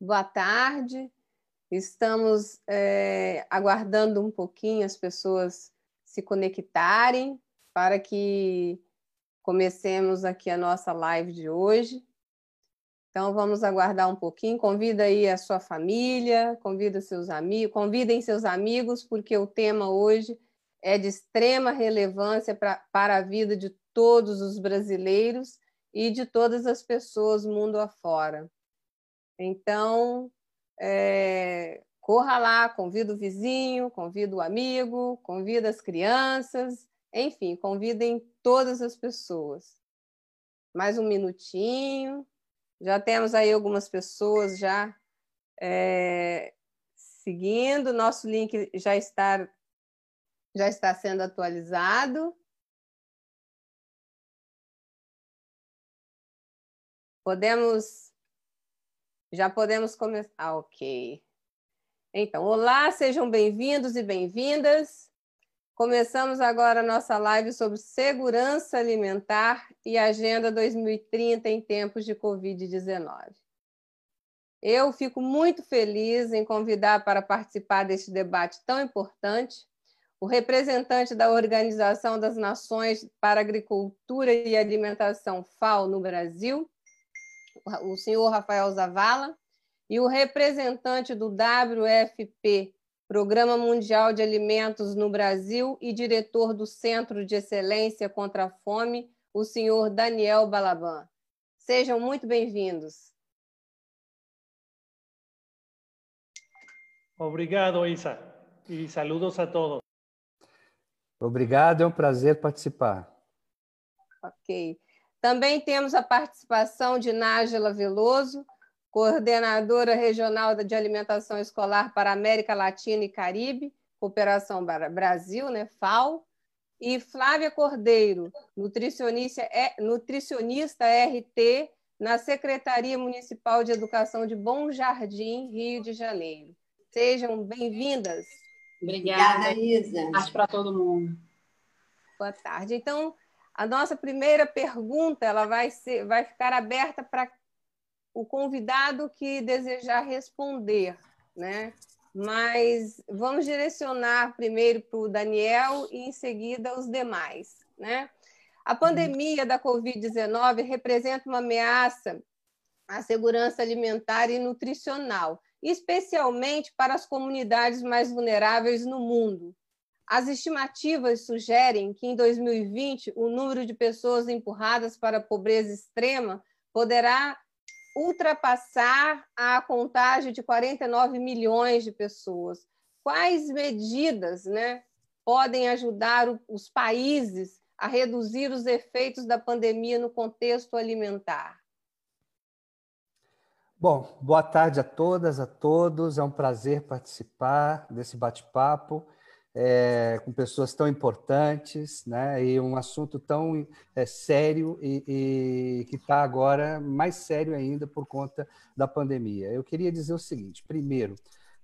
boa tarde. Estamos é, aguardando um pouquinho as pessoas se conectarem para que comecemos aqui a nossa live de hoje. Então, vamos aguardar um pouquinho. Convida aí a sua família, convida seus amigos, convidem seus amigos, porque o tema hoje é de extrema relevância pra, para a vida de todos os brasileiros e de todas as pessoas mundo afora. Então, é, corra lá, convida o vizinho, convida o amigo, convida as crianças, enfim, convidem todas as pessoas. Mais um minutinho. Já temos aí algumas pessoas já é, seguindo. Nosso link já está já está sendo atualizado. Podemos. Já podemos começar. Ah, ok. Então, olá, sejam bem-vindos e bem-vindas. Começamos agora a nossa live sobre segurança alimentar e Agenda 2030 em tempos de Covid-19. Eu fico muito feliz em convidar para participar deste debate tão importante o representante da Organização das Nações para Agricultura e Alimentação, FAO, no Brasil, o senhor Rafael Zavala, e o representante do WFP, Programa Mundial de Alimentos no Brasil, e diretor do Centro de Excelência contra a Fome, o senhor Daniel Balaban. Sejam muito bem-vindos. Obrigado, Isa, e saludos a todos. Obrigado, é um prazer participar. Ok. Também temos a participação de Nájila Veloso, coordenadora regional de alimentação escolar para América Latina e Caribe, Cooperação Brasil, né, FAO, e Flávia Cordeiro, nutricionista, nutricionista RT na Secretaria Municipal de Educação de Bom Jardim, Rio de Janeiro. Sejam bem-vindas. Obrigada, Obrigada Isa. Boa tarde para todo mundo. Boa tarde. Então, a nossa primeira pergunta ela vai, ser, vai ficar aberta para o convidado que desejar responder, né? Mas vamos direcionar primeiro para o Daniel e em seguida os demais, né? A pandemia da Covid-19 representa uma ameaça à segurança alimentar e nutricional, especialmente para as comunidades mais vulneráveis no mundo, as estimativas sugerem que em 2020 o número de pessoas empurradas para a pobreza extrema poderá ultrapassar a contagem de 49 milhões de pessoas. Quais medidas né, podem ajudar os países a reduzir os efeitos da pandemia no contexto alimentar? Bom, boa tarde a todas, a todos. É um prazer participar desse bate-papo é, com pessoas tão importantes, né? E um assunto tão é, sério e, e que está agora mais sério ainda por conta da pandemia. Eu queria dizer o seguinte: primeiro,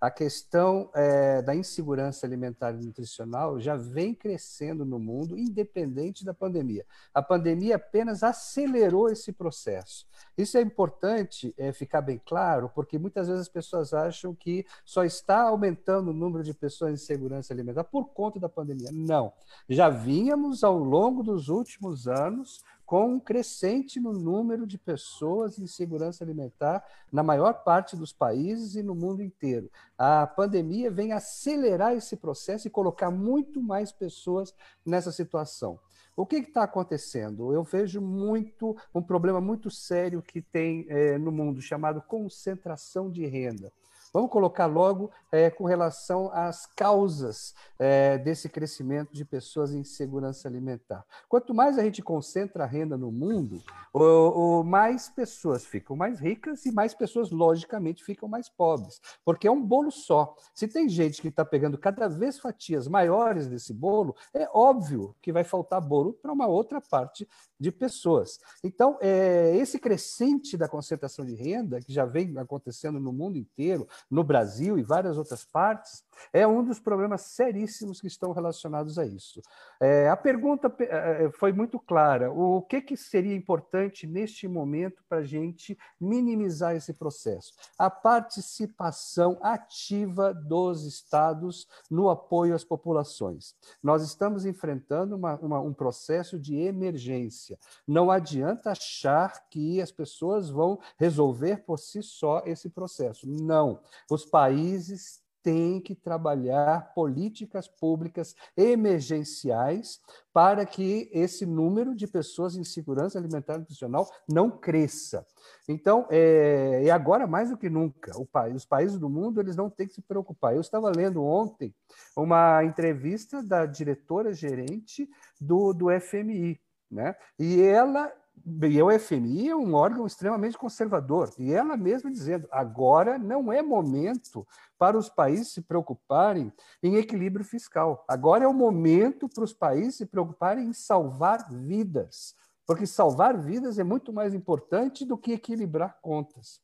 a questão é, da insegurança alimentar e nutricional já vem crescendo no mundo, independente da pandemia. A pandemia apenas acelerou esse processo. Isso é importante é, ficar bem claro, porque muitas vezes as pessoas acham que só está aumentando o número de pessoas em segurança alimentar por conta da pandemia. Não. Já vínhamos ao longo dos últimos anos com um crescente no número de pessoas em segurança alimentar na maior parte dos países e no mundo inteiro. A pandemia vem acelerar esse processo e colocar muito mais pessoas nessa situação. O que está acontecendo? Eu vejo muito um problema muito sério que tem é, no mundo chamado concentração de renda. Vamos colocar logo é, com relação às causas é, desse crescimento de pessoas em segurança alimentar. Quanto mais a gente concentra a renda no mundo, o, o mais pessoas ficam mais ricas e mais pessoas, logicamente, ficam mais pobres, porque é um bolo só. Se tem gente que está pegando cada vez fatias maiores desse bolo, é óbvio que vai faltar bolo para uma outra parte de pessoas. Então, é, esse crescente da concentração de renda, que já vem acontecendo no mundo inteiro, no Brasil e várias outras partes, é um dos problemas seríssimos que estão relacionados a isso. É, a pergunta é, é, foi muito clara: o que, que seria importante neste momento para a gente minimizar esse processo? A participação ativa dos estados no apoio às populações. Nós estamos enfrentando uma, uma, um processo de emergência. Não adianta achar que as pessoas vão resolver por si só esse processo. Não. Os países tem que trabalhar políticas públicas emergenciais para que esse número de pessoas em segurança alimentar e nutricional não cresça. Então, é, e agora mais do que nunca, país, os países do mundo eles não têm que se preocupar. Eu estava lendo ontem uma entrevista da diretora-gerente do, do FMI, né? E ela e o FMI é um órgão extremamente conservador, e ela mesma dizendo: agora não é momento para os países se preocuparem em equilíbrio fiscal. Agora é o momento para os países se preocuparem em salvar vidas, porque salvar vidas é muito mais importante do que equilibrar contas.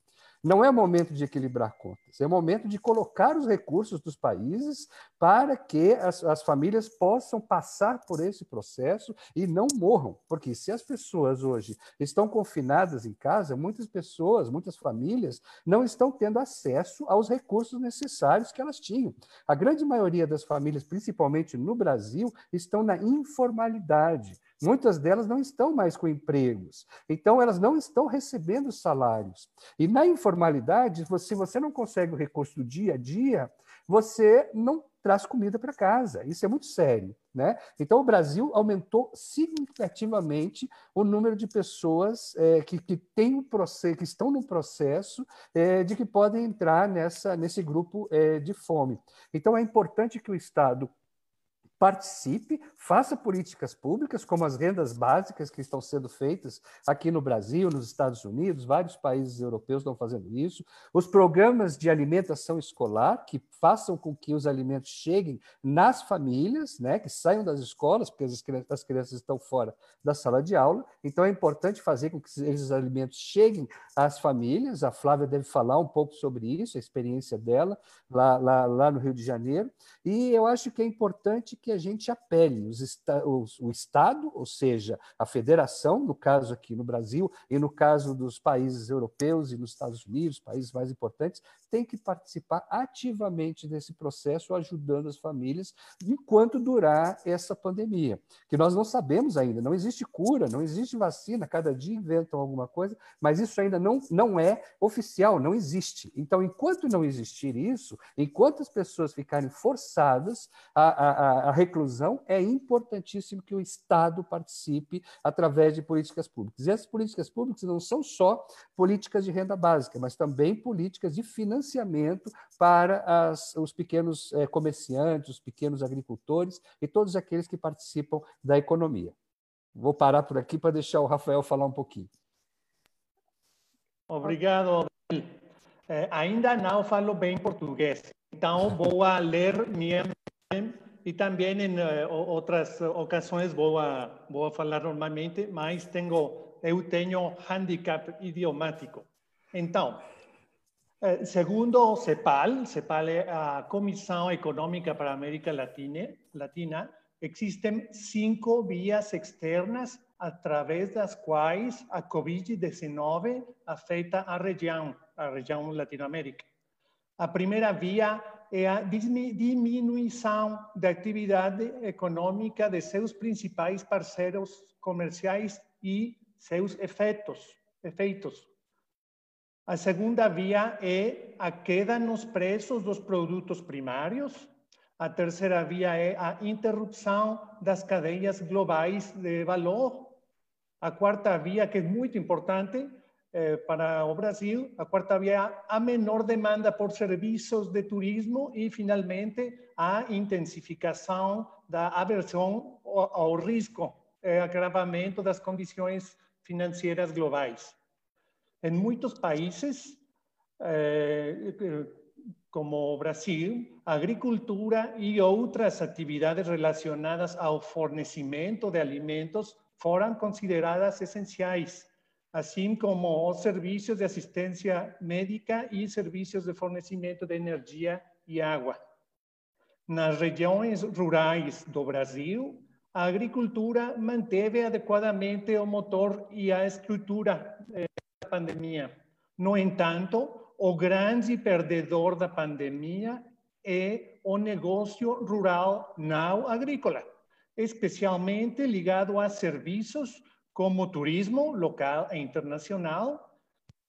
Não é momento de equilibrar contas, é momento de colocar os recursos dos países para que as, as, famílias possam passar por esse processo e não morram. Porque se as pessoas hoje estão confinadas em casa, muitas pessoas, muitas famílias, não estão tendo acesso aos recursos necessários que elas tinham. A grande maioria das famílias, principalmente no Brasil, estão na informalidade. Muitas delas não estão mais com empregos, então elas não estão recebendo salários. E na informalidade, se você não consegue o recurso do dia a dia, você não traz comida para casa. Isso é muito sério. Né? Então, o Brasil aumentou significativamente o número de pessoas é, que, que, tem um processo, que estão no processo é, de que podem entrar nessa, nesse grupo é, de fome. Então, é importante que o Estado participe, faça políticas públicas, como as rendas básicas que estão sendo feitas aqui no Brasil, nos Estados Unidos, vários países europeus estão fazendo isso, os programas de alimentação escolar, que façam com que os alimentos cheguem nas famílias, né, que saiam das escolas, porque as crianças, as crianças estão fora da sala de aula, então é importante fazer com que esses alimentos cheguem às famílias, a Flávia deve falar um pouco sobre isso, a experiência dela lá, lá, lá no Rio de Janeiro, e eu acho que é importante que que a gente apele. Os, os, o Estado, ou seja, a federação, no caso aqui no Brasil, e no caso dos países europeus e nos Estados Unidos, países mais importantes, tem que participar ativamente desse processo, ajudando as famílias enquanto durar essa pandemia, que nós não sabemos ainda, não existe cura, não existe vacina, cada dia inventam alguma coisa, mas isso ainda não, não é oficial, não existe. Então, enquanto não existir isso, enquanto as pessoas ficarem forçadas a, a, a reclusão, é importantíssimo que o Estado participe através de políticas públicas. E essas políticas públicas não são só políticas de renda básica, mas também políticas de financiamento para as, os pequenos eh, comerciantes, os pequenos agricultores e todos aqueles que participam da economia. Vou parar por aqui para deixar o Rafael falar um pouquinho. Obrigado. Eh, ainda não falo bem português, então vou ler minha y también en uh, otras ocasiones voy a, voy a hablar normalmente, mas tengo, eu tenho handicap idiomático. Então, eh, segundo CEPAL, CEPAL é a Comissão Econômica para a América Latina, Latina, existem cinco vias externas através das quais a Covid-19 afeta a região, a região Latinoamérica. A primeira via é a diminuição da atividade econômica de seus principais parceiros comerciais e seus efeitos. efeitos. A segunda via é a queda nos preços dos produtos primários. A terceira via é a interrupção das cadeias globais de valor. A quarta via, que é muito importante, eh, para o Brasil, a quarta via a menor demanda por serviços de turismo e, finalmente, a intensificação da aversão ao, risco, eh, agravamento das condições financeiras globais. Em muitos países, eh, como o Brasil, a agricultura e outras atividades relacionadas ao fornecimento de alimentos foram consideradas essenciais assim como os serviços de assistência médica e serviços de fornecimento de energia e água. Nas regiões rurais do Brasil, a agricultura manteve adequadamente o motor e a estrutura eh, da pandemia. No entanto, o grande perdedor da pandemia é o negócio rural não agrícola, especialmente ligado a serviços como turismo local e internacional,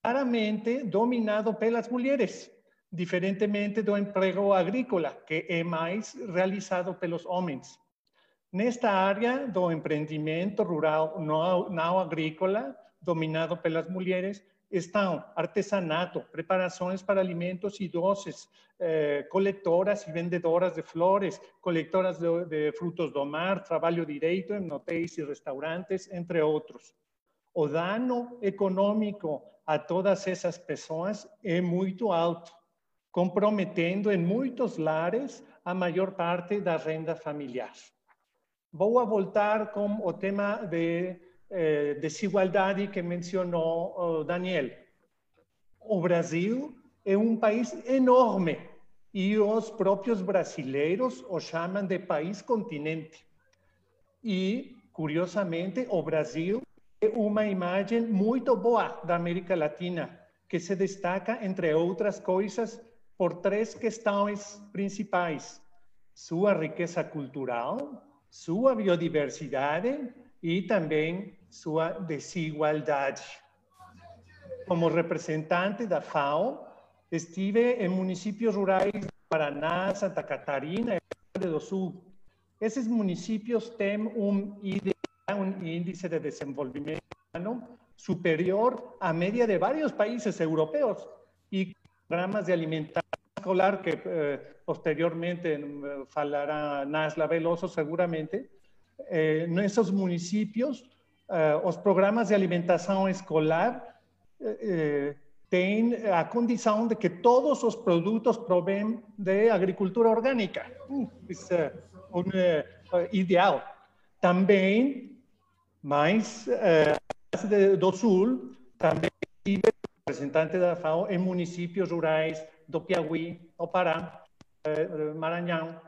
claramente dominado pelas mulheres, diferentemente do emprego agrícola, que é mais realizado pelos homens. Nesta área do empreendimento rural não, não agrícola, dominado pelas mulheres, estão artesanato, preparações para alimentos e doces, eh, coletoras e vendedoras de flores, coletoras de, de, frutos do mar, trabalho direito em hotéis e restaurantes, entre outros. O dano econômico a todas essas pessoas é muito alto, comprometendo em muitos lares a maior parte da renda familiar. Vou voltar com o tema de eh, desigualdade que mencionou oh, Daniel. O Brasil é um país enorme e os próprios brasileiros o chamam de país continente. E, curiosamente, o Brasil é uma imagem muito boa da América Latina, que se destaca, entre outras coisas, por três questões principais: sua riqueza cultural, sua biodiversidade e também sua desigualdade. Como representante da FAO, estive em municípios rurais do Paraná, Santa Catarina e Rio Grande do Sul. Esses municípios têm um, um índice de desenvolvimento superior à média de vários países europeus e programas de alimentação escolar que eh, posteriormente eh, falará Nasla Veloso seguramente, eh, nesses municípios, eh, os programas de alimentação escolar eh, têm a condição de que todos os produtos provêm de agricultura orgânica. Isso é um ideal. Também, mais do Sul, também tive representante da FAO em municípios rurais do Piauí, do Pará, Maranhão,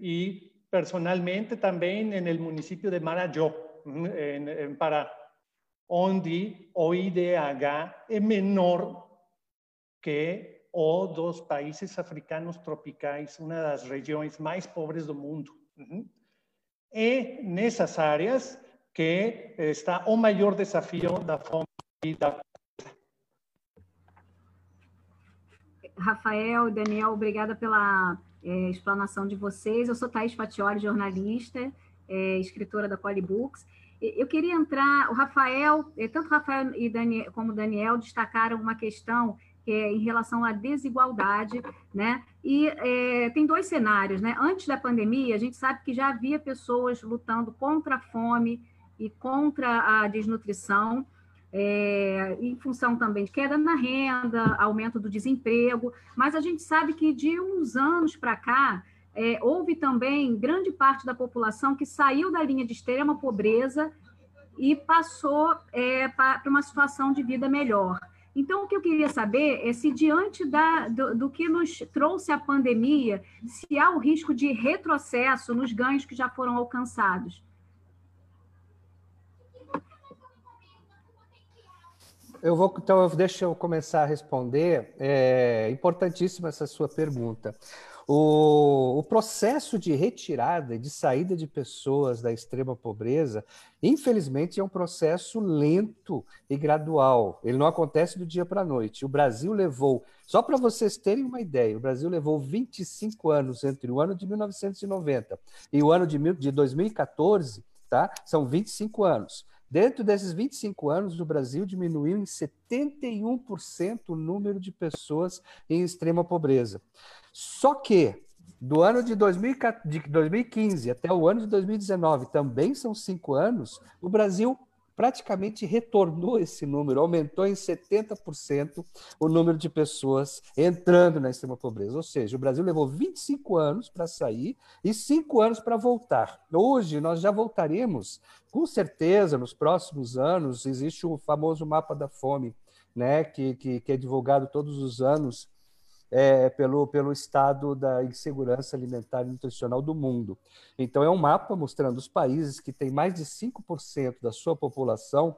e personalmente também no município de Marajó, Pará, onde o IDH é menor que o dos países africanos tropicais, uma das regiões mais pobres do mundo. É nessas áreas que está o maior desafio da fome e da Rafael, Daniel, obrigada pela é, explanação de vocês. Eu sou Thais Fatioli, jornalista, é, escritora da Polybooks. Eu queria entrar, o Rafael, é, tanto Rafael e Daniel, como Daniel destacaram uma questão é, em relação à desigualdade, né? E é, tem dois cenários, né? Antes da pandemia, a gente sabe que já havia pessoas lutando contra a fome e contra a desnutrição, é, em função também de queda na renda, aumento do desemprego, mas a gente sabe que de uns anos para cá, é, houve também grande parte da população que saiu da linha de extrema pobreza e passou é, para uma situação de vida melhor. Então, o que eu queria saber é se, diante da, do, do, que nos trouxe a pandemia, se há o risco de retrocesso nos ganhos que já foram alcançados. Eu vou, então, deixa eu começar a responder. É importantíssima essa sua pergunta. O, o, processo de retirada, de saída de pessoas da extrema pobreza, infelizmente, é um processo lento e gradual. Ele não acontece do dia para a noite. O Brasil levou, só para vocês terem uma ideia, o Brasil levou 25 anos entre o ano de 1990 e o ano de, de 2014, tá? São 25 anos. Dentro desses 25 anos, o Brasil diminuiu em 71% o número de pessoas em extrema pobreza. Só que, do ano de 2015 até o ano de 2019, também são cinco anos, o Brasil praticamente retornou esse número, aumentou em 70% o número de pessoas entrando na extrema pobreza. Ou seja, o Brasil levou 25 anos para sair e 5 anos para voltar. Hoje nós já voltaremos, com certeza, nos próximos anos, existe o famoso mapa da fome, né, que, que, que é divulgado todos os anos é, pelo, pelo estado da insegurança alimentar e nutricional do mundo. Então, é um mapa mostrando os países que têm mais de 5% da sua população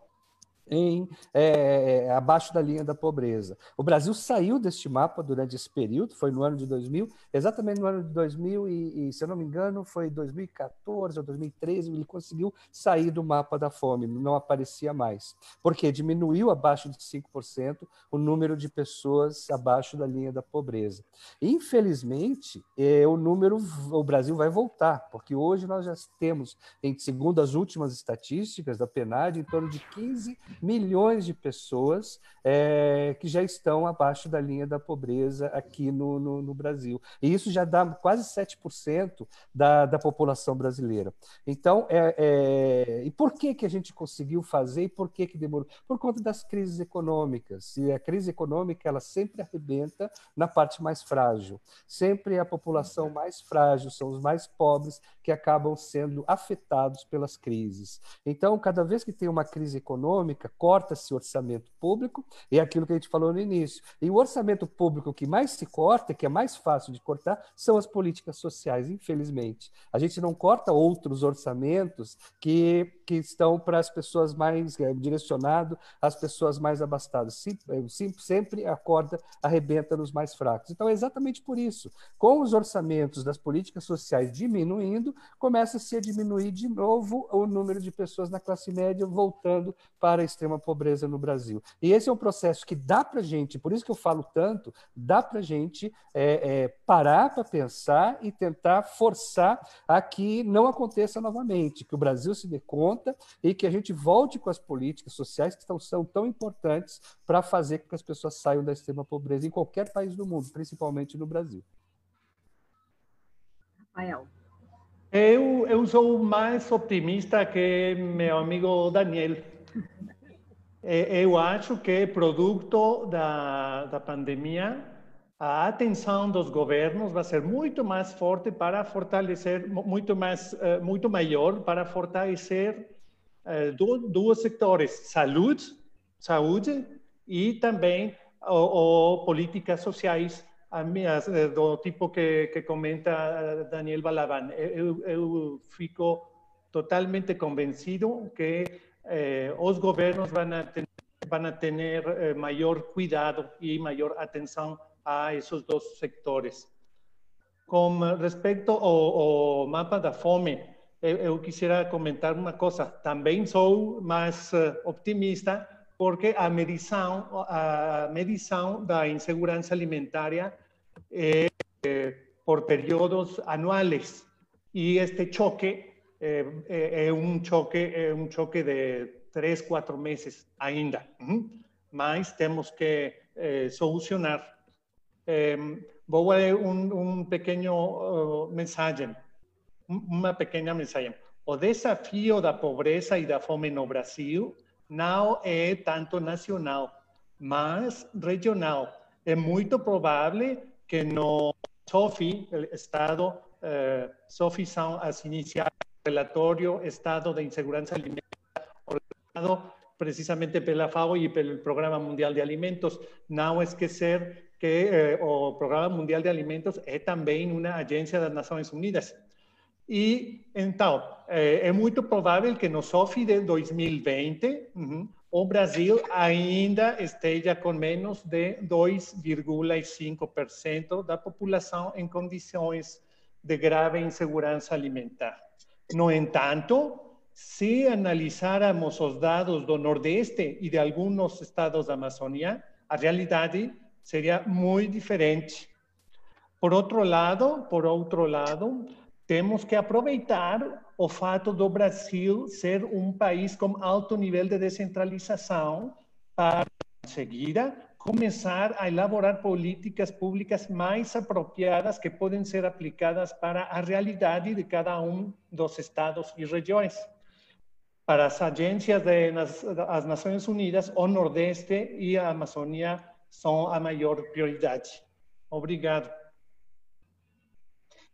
em é, é, abaixo da linha da pobreza. O Brasil saiu deste mapa durante esse período, foi no ano de 2000, exatamente no ano de 2000 e, e, se eu não me engano, foi 2014 ou 2013, ele conseguiu sair do mapa da fome, não aparecia mais. Porque diminuiu abaixo de 5% o número de pessoas abaixo da linha da pobreza. Infelizmente, é, o número, o Brasil vai voltar, porque hoje nós já temos, em, segundo as últimas estatísticas da PNAD, em torno de 15 milhões de pessoas é, que já estão abaixo da linha da pobreza aqui no, no, no Brasil. E isso já dá quase 7% da, da população brasileira. Então, é, é, e por que, que a gente conseguiu fazer e por que, que demorou? Por conta das crises econômicas. E a crise econômica ela sempre arrebenta na parte mais frágil. Sempre a população mais frágil, são os mais pobres que acabam sendo afetados pelas crises. Então, cada vez que tem uma crise econômica, corta-se orçamento público, e é aquilo que a gente falou no início. E o orçamento público que mais se corta, que é mais fácil de cortar, são as políticas sociais, infelizmente. A gente não corta outros orçamentos que, que estão para as pessoas mais é, direcionado às pessoas mais abastadas. É, sim, sempre a corda arrebenta nos mais fracos. Então, é exatamente por isso. Com os orçamentos das políticas sociais diminuindo, começa-se a diminuir de novo o número de pessoas na classe média voltando para a extrema pobreza no Brasil. E esse é um processo que dá para gente, por isso que eu falo tanto, dá para gente é, é, parar para pensar e tentar forçar a que não aconteça novamente, que o Brasil se dê conta e que a gente volte com as políticas sociais que estão, são tão importantes para fazer com que as pessoas saiam da extrema pobreza em qualquer país do mundo, principalmente no Brasil. Rafael. Eu, eu sou mais optimista que meu amigo Daniel. Eu acho que, produto da, da pandemia, a atenção dos governos vai ser muito mais forte para fortalecer, muito mais, eh, muito maior para fortalecer eh, dois setores, saúde, saúde e também o, políticas sociais eh, do tipo que, que comenta Daniel Balaban. Eu, eu fico totalmente convencido que eh, os governos vão ter, vão ter eh, maior cuidado e maior atenção a esses dois setores. Com respeito ao, ao mapa da fome, eu, eu quisiera comentar uma coisa. Também sou mais eh, optimista porque a medição, a medição da insegurança alimentária é, é por períodos anuais. E este choque é, é, é, um choque, é um choque de três, quatro meses ainda. Mas temos que é, solucionar. É, vou ler um, um pequeno uh, mensagem, uma pequena mensagem. O desafio da pobreza e da fome no Brasil não é tanto nacional, mas regional. É muito provável que no SOFI, o Estado, uh, SOFI são as iniciais relatório Estado de Insegurança Alimentar, ordenado precisamente pela FAO e pelo Programa Mundial de Alimentos. Não esquecer que eh, o Programa Mundial de Alimentos é também uma agência das Nações Unidas. E, então, é, é muito provável que no SOFI de 2020, uhum, o Brasil ainda esteja com menos de 2,5% da população em condições de grave insegurança alimentar. No entanto, se analisáramos os dados do Nordeste e de alguns estados da Amazônia, a realidade seria muito diferente. Por outro lado, por outro lado, temos que aproveitar o fato do Brasil ser um país com alto nível de descentralização para, em seguida, começar a elaborar políticas públicas mais apropriadas que podem ser aplicadas para a realidade de cada um dos estados e regiões. para as agências das Nações Unidas, o Nordeste e a Amazônia são a maior prioridade. Obrigado.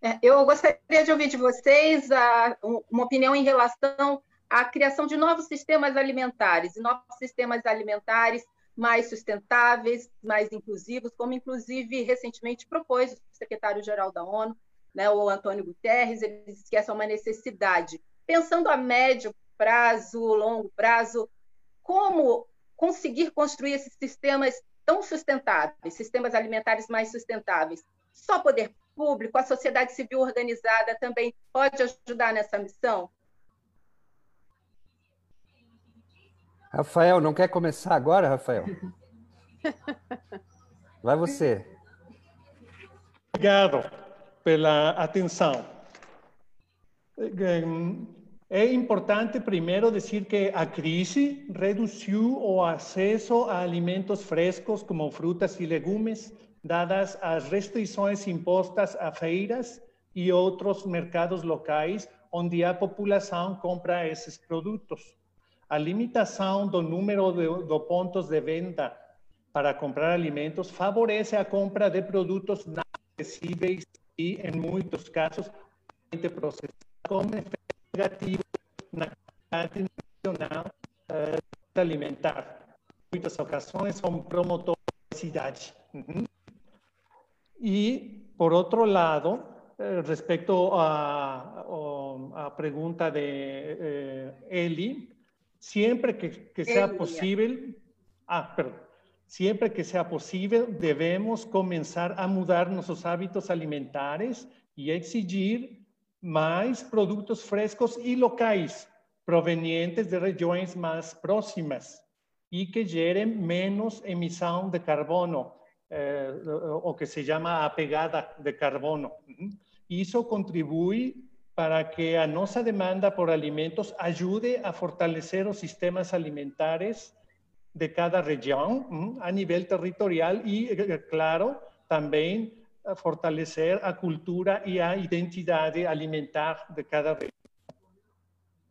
É, eu gostaria de ouvir de vocês a, uma opinião em relação à criação de novos sistemas alimentares, novos sistemas alimentares mais sustentáveis, mais inclusivos, como inclusive recentemente propôs o secretário-geral da ONU, né, o Antônio Guterres, ele disse que essa é uma necessidade. Pensando a médio prazo, longo prazo, como conseguir construir esses sistemas tão sustentáveis, sistemas alimentares mais sustentáveis? Só poder público, a sociedade civil organizada também pode ajudar nessa missão? Rafael, não quer começar agora, Rafael? Vai você. Obrigado pela atenção. É importante primeiro dizer que a crise reduziu o acesso a alimentos frescos como frutas e legumes, dadas as restrições impostas a feiras e outros mercados locais onde a população compra esses produtos. A limitação do número de, pontos de venda para comprar alimentos favorece a compra de produtos não acessíveis e, em muitos casos, processados com efeito negativo na qualidade nacional uh, alimentar. Muitas ocasiões, são promotores da cidade. Uhum. E, por outro lado, eh, respecto a, a, a, pregunta de eh, Eli, Siempre que, que sea posible, ah, perdón, siempre que sea posible, debemos comenzar a mudar nuestros hábitos alimentares y exigir más productos frescos y locales provenientes de regiones más próximas y que generen menos emisión de carbono, eh, o que se llama apegada de carbono. Y eso contribuye para que a nossa demanda por alimentos ajude a fortalecer os sistemas alimentares de cada região a nível territorial e, claro, também fortalecer a cultura e a identidade alimentar de cada região.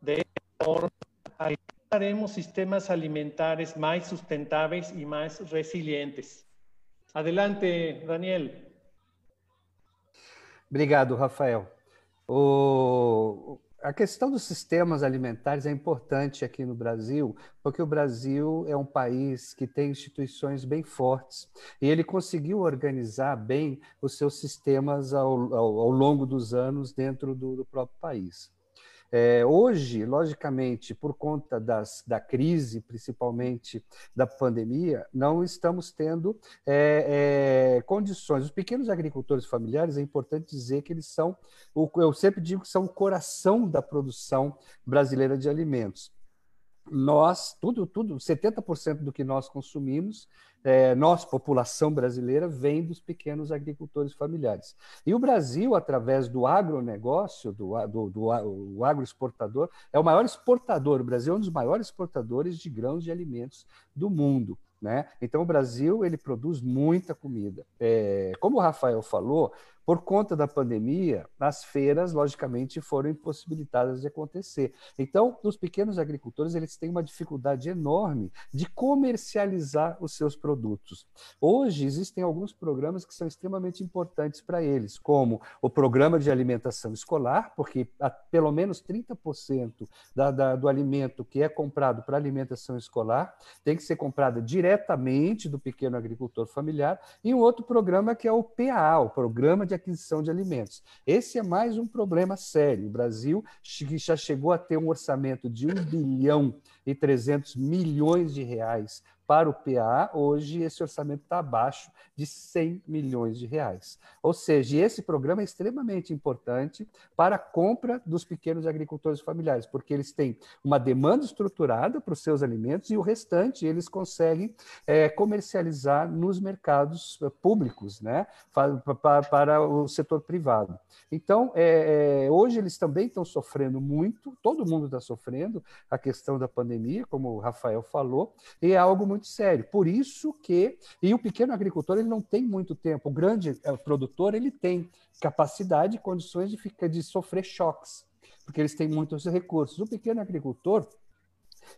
De forma, alcançaremos sistemas alimentares mais sustentáveis e mais resilientes. Adelante, Daniel. Obrigado, Rafael. A questão dos sistemas alimentares é importante aqui no Brasil, porque o Brasil é um país que tem instituições bem fortes e ele conseguiu organizar bem os seus sistemas ao, ao, ao longo dos anos dentro do, do próprio país. É, hoje, logicamente, por conta das, da crise, principalmente da pandemia, não estamos tendo é, é, condições. Os pequenos agricultores familiares, é importante dizer que eles são, eu sempre digo que são o coração da produção brasileira de alimentos nós, tudo, tudo, 70% do que nós consumimos, é, nós, população brasileira, vem dos pequenos agricultores familiares. E o Brasil, através do agronegócio, do, do, do o agroexportador, é o maior exportador. O Brasil é um dos maiores exportadores de grãos de alimentos do mundo. Né? Então, o Brasil ele produz muita comida. É, como o Rafael falou, por conta da pandemia, as feiras, logicamente, foram impossibilitadas de acontecer. Então, os pequenos agricultores eles têm uma dificuldade enorme de comercializar os seus produtos. Hoje, existem alguns programas que são extremamente importantes para eles, como o programa de alimentação escolar, porque pelo menos 30% da, da, do alimento que é comprado para alimentação escolar tem que ser comprado diretamente do pequeno agricultor familiar, e um outro programa que é o PAA, o Programa de de aquisição de alimentos. Esse é mais um problema sério. O Brasil já chegou a ter um orçamento de 1 bilhão e 300 milhões de reais para o PA, hoje esse orçamento está abaixo de 100 milhões de reais. Ou seja, esse programa é extremamente importante para a compra dos pequenos agricultores familiares, porque eles têm uma demanda estruturada para os seus alimentos e o restante eles conseguem é, comercializar nos mercados eh, públicos, né, para, para o setor privado. Então, é, hoje eles também estão sofrendo muito, todo mundo está sofrendo a questão da pandemia, como o Rafael falou, e é algo muito sério. Por isso que e o pequeno agricultor ele não tem muito tempo. O grande é, produtor ele tem capacidade e condições de ficar de sofrer choques, porque eles têm muitos recursos. O pequeno agricultor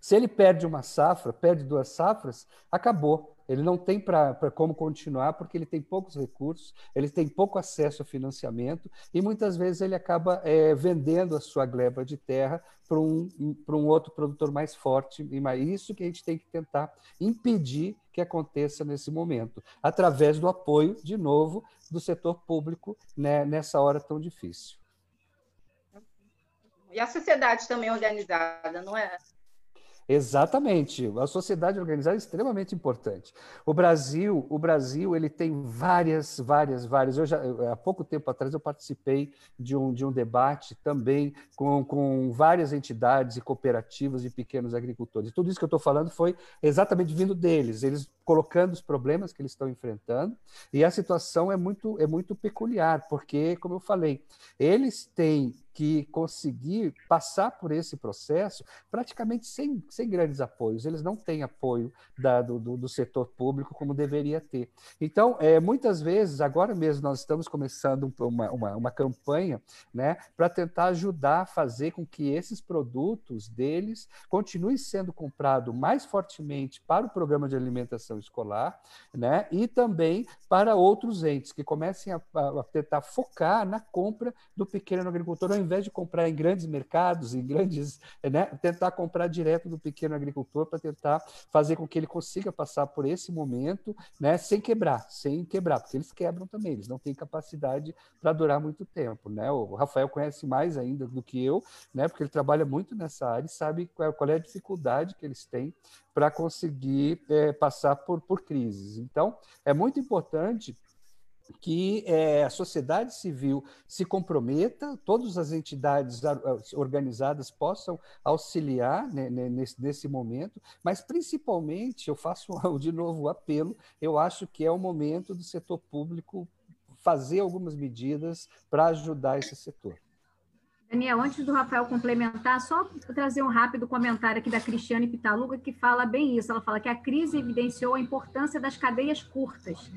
Se ele perde uma safra, perde duas safras, acabou. Ele não tem para como continuar porque ele tem poucos recursos, ele tem pouco acesso a financiamento e muitas vezes ele acaba é, vendendo a sua gleba de terra para um, um outro produtor mais forte. E mais, isso que a gente tem que tentar impedir que aconteça nesse momento, através do apoio, de novo, do setor público né, nessa hora tão difícil. E a sociedade também organizada, não é? Exatamente. A sociedade organizada é extremamente importante. O Brasil, o Brasil, ele tem várias, várias, várias. Eu já, há pouco tempo atrás eu participei de um, de um debate também com, com várias entidades e cooperativas de pequenos agricultores. Tudo isso que eu estou falando foi exatamente vindo deles. Eles colocando os problemas que eles estão enfrentando e a situação é muito é muito peculiar porque como eu falei eles têm que conseguir passar por esse processo praticamente sem, sem grandes apoios. Eles não têm apoio da, do, do, setor público como deveria ter. Então, é, muitas vezes, agora mesmo, nós estamos começando uma, uma, uma campanha né, para tentar ajudar a fazer com que esses produtos deles continuem sendo comprados mais fortemente para o programa de alimentação escolar né, e também para outros entes que comecem a, a tentar focar na compra do pequeno agricultor invés de comprar em grandes mercados, em grandes, né, tentar comprar direto do pequeno agricultor para tentar fazer com que ele consiga passar por esse momento, né, sem quebrar, sem quebrar, porque eles quebram também, eles não têm capacidade para durar muito tempo, né? O Rafael conhece mais ainda do que eu, né, porque ele trabalha muito nessa área e sabe qual, qual é a dificuldade que eles têm para conseguir é, passar por, por crises. Então, é muito importante que é, a sociedade civil se comprometa, todas as entidades organizadas possam auxiliar né, nesse, nesse, momento, mas principalmente, eu faço de novo o apelo, eu acho que é o momento do setor público fazer algumas medidas para ajudar esse setor. Daniel, antes do Rafael complementar, só trazer um rápido comentário aqui da Cristiane Pitaluga, que fala bem isso. Ela fala que a crise evidenciou a importância das cadeias curtas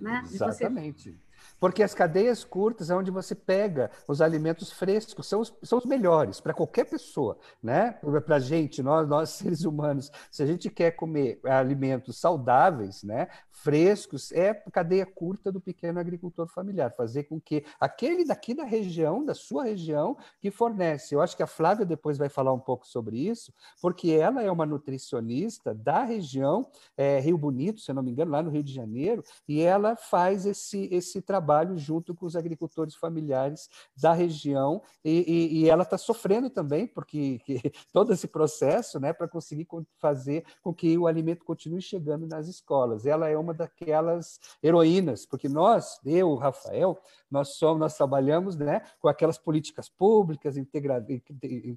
né? Exatamente. Você... Porque as cadeias curtas é onde você pega os alimentos frescos, são os, são os melhores para qualquer pessoa, né? Para a gente, nós, nós seres humanos, se a gente quer comer alimentos saudáveis, né? frescos, é cadeia curta do pequeno agricultor familiar, fazer com que aquele daqui da região, da sua região, que fornece. Eu acho que a Flávia depois vai falar um pouco sobre isso, porque ela é uma nutricionista da região é, Rio Bonito, se eu não me engano, lá no Rio de Janeiro, e ela faz esse, esse trabalho junto com os agricultores familiares da região, e, e, e ela está sofrendo também, porque todo esse processo, né, para conseguir fazer com que o alimento continue chegando nas escolas. Ela é uma daquelas heroínas, porque nós, eu, Rafael, nós somos, nós trabalhamos, né, com aquelas políticas públicas integra,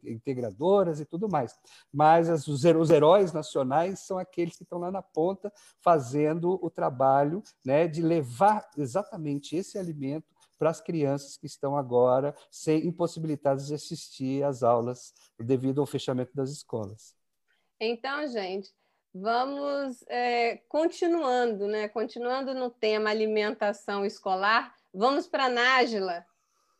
integradoras e tudo mais. Mas as, os, os heróis nacionais são aqueles que estão lá na ponta fazendo o trabalho, né, de levar exatamente esse alimento para as crianças que estão agora sem impossibilitadas de assistir às aulas devido ao fechamento das escolas. Então, gente, Vamos é, continuando, né? Continuando no tema alimentação escolar, vamos para a Nájila,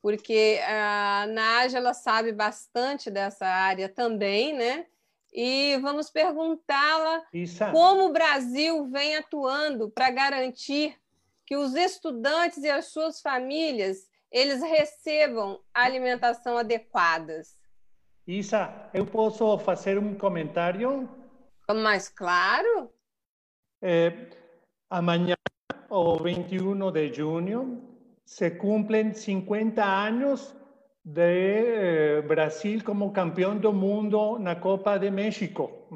porque a Nájila sabe bastante dessa área também, né? E vamos perguntá-la como o Brasil vem atuando para garantir que os estudantes e as suas famílias eles recebam alimentação adequadas. Isa, eu posso fazer um comentário mais claro? Eh, amanhã, o 21 de junho, se cumplen 50 años de eh, Brasil como campeón del mundo en la Copa de México.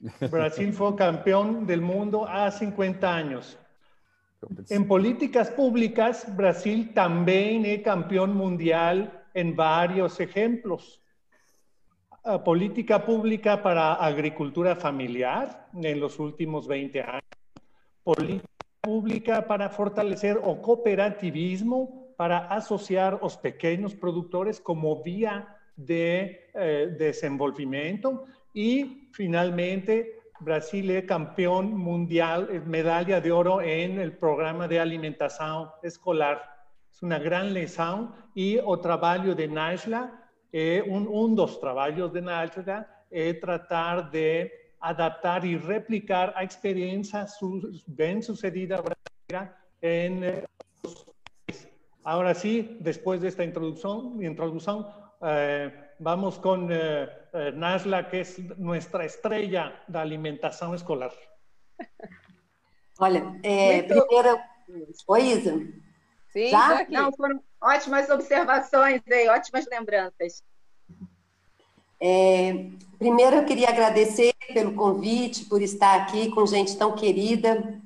Brasil fue campeón del mundo hace 50 años. En políticas públicas, Brasil también es campeón mundial en varios ejemplos. política pública para agricultura familiar en los últimos 20 años, política pública para fortalecer o cooperativismo para asociar los pequeños productores como vía de eh, desenvolvimiento. Y finalmente Brasil es campeón mundial, eh, medalla de oro en el programa de alimentación escolar. Es una gran lección y o trabajo de Nashla eh, un, un dos trabajos de Nájera é tratar de adaptar y replicar a experiencia bien sucedida en eh, Ahora sí, después de esta introducción, introducción eh, vamos con eh, Nasla, que es nuestra estrella de alimentación escolar. Olha, é, primeiro... Oi, Isa. Sim, Já? Não, foram ótimas observações aí, ótimas lembranças. É, primeiro, eu queria agradecer pelo convite, por estar aqui com gente tão querida,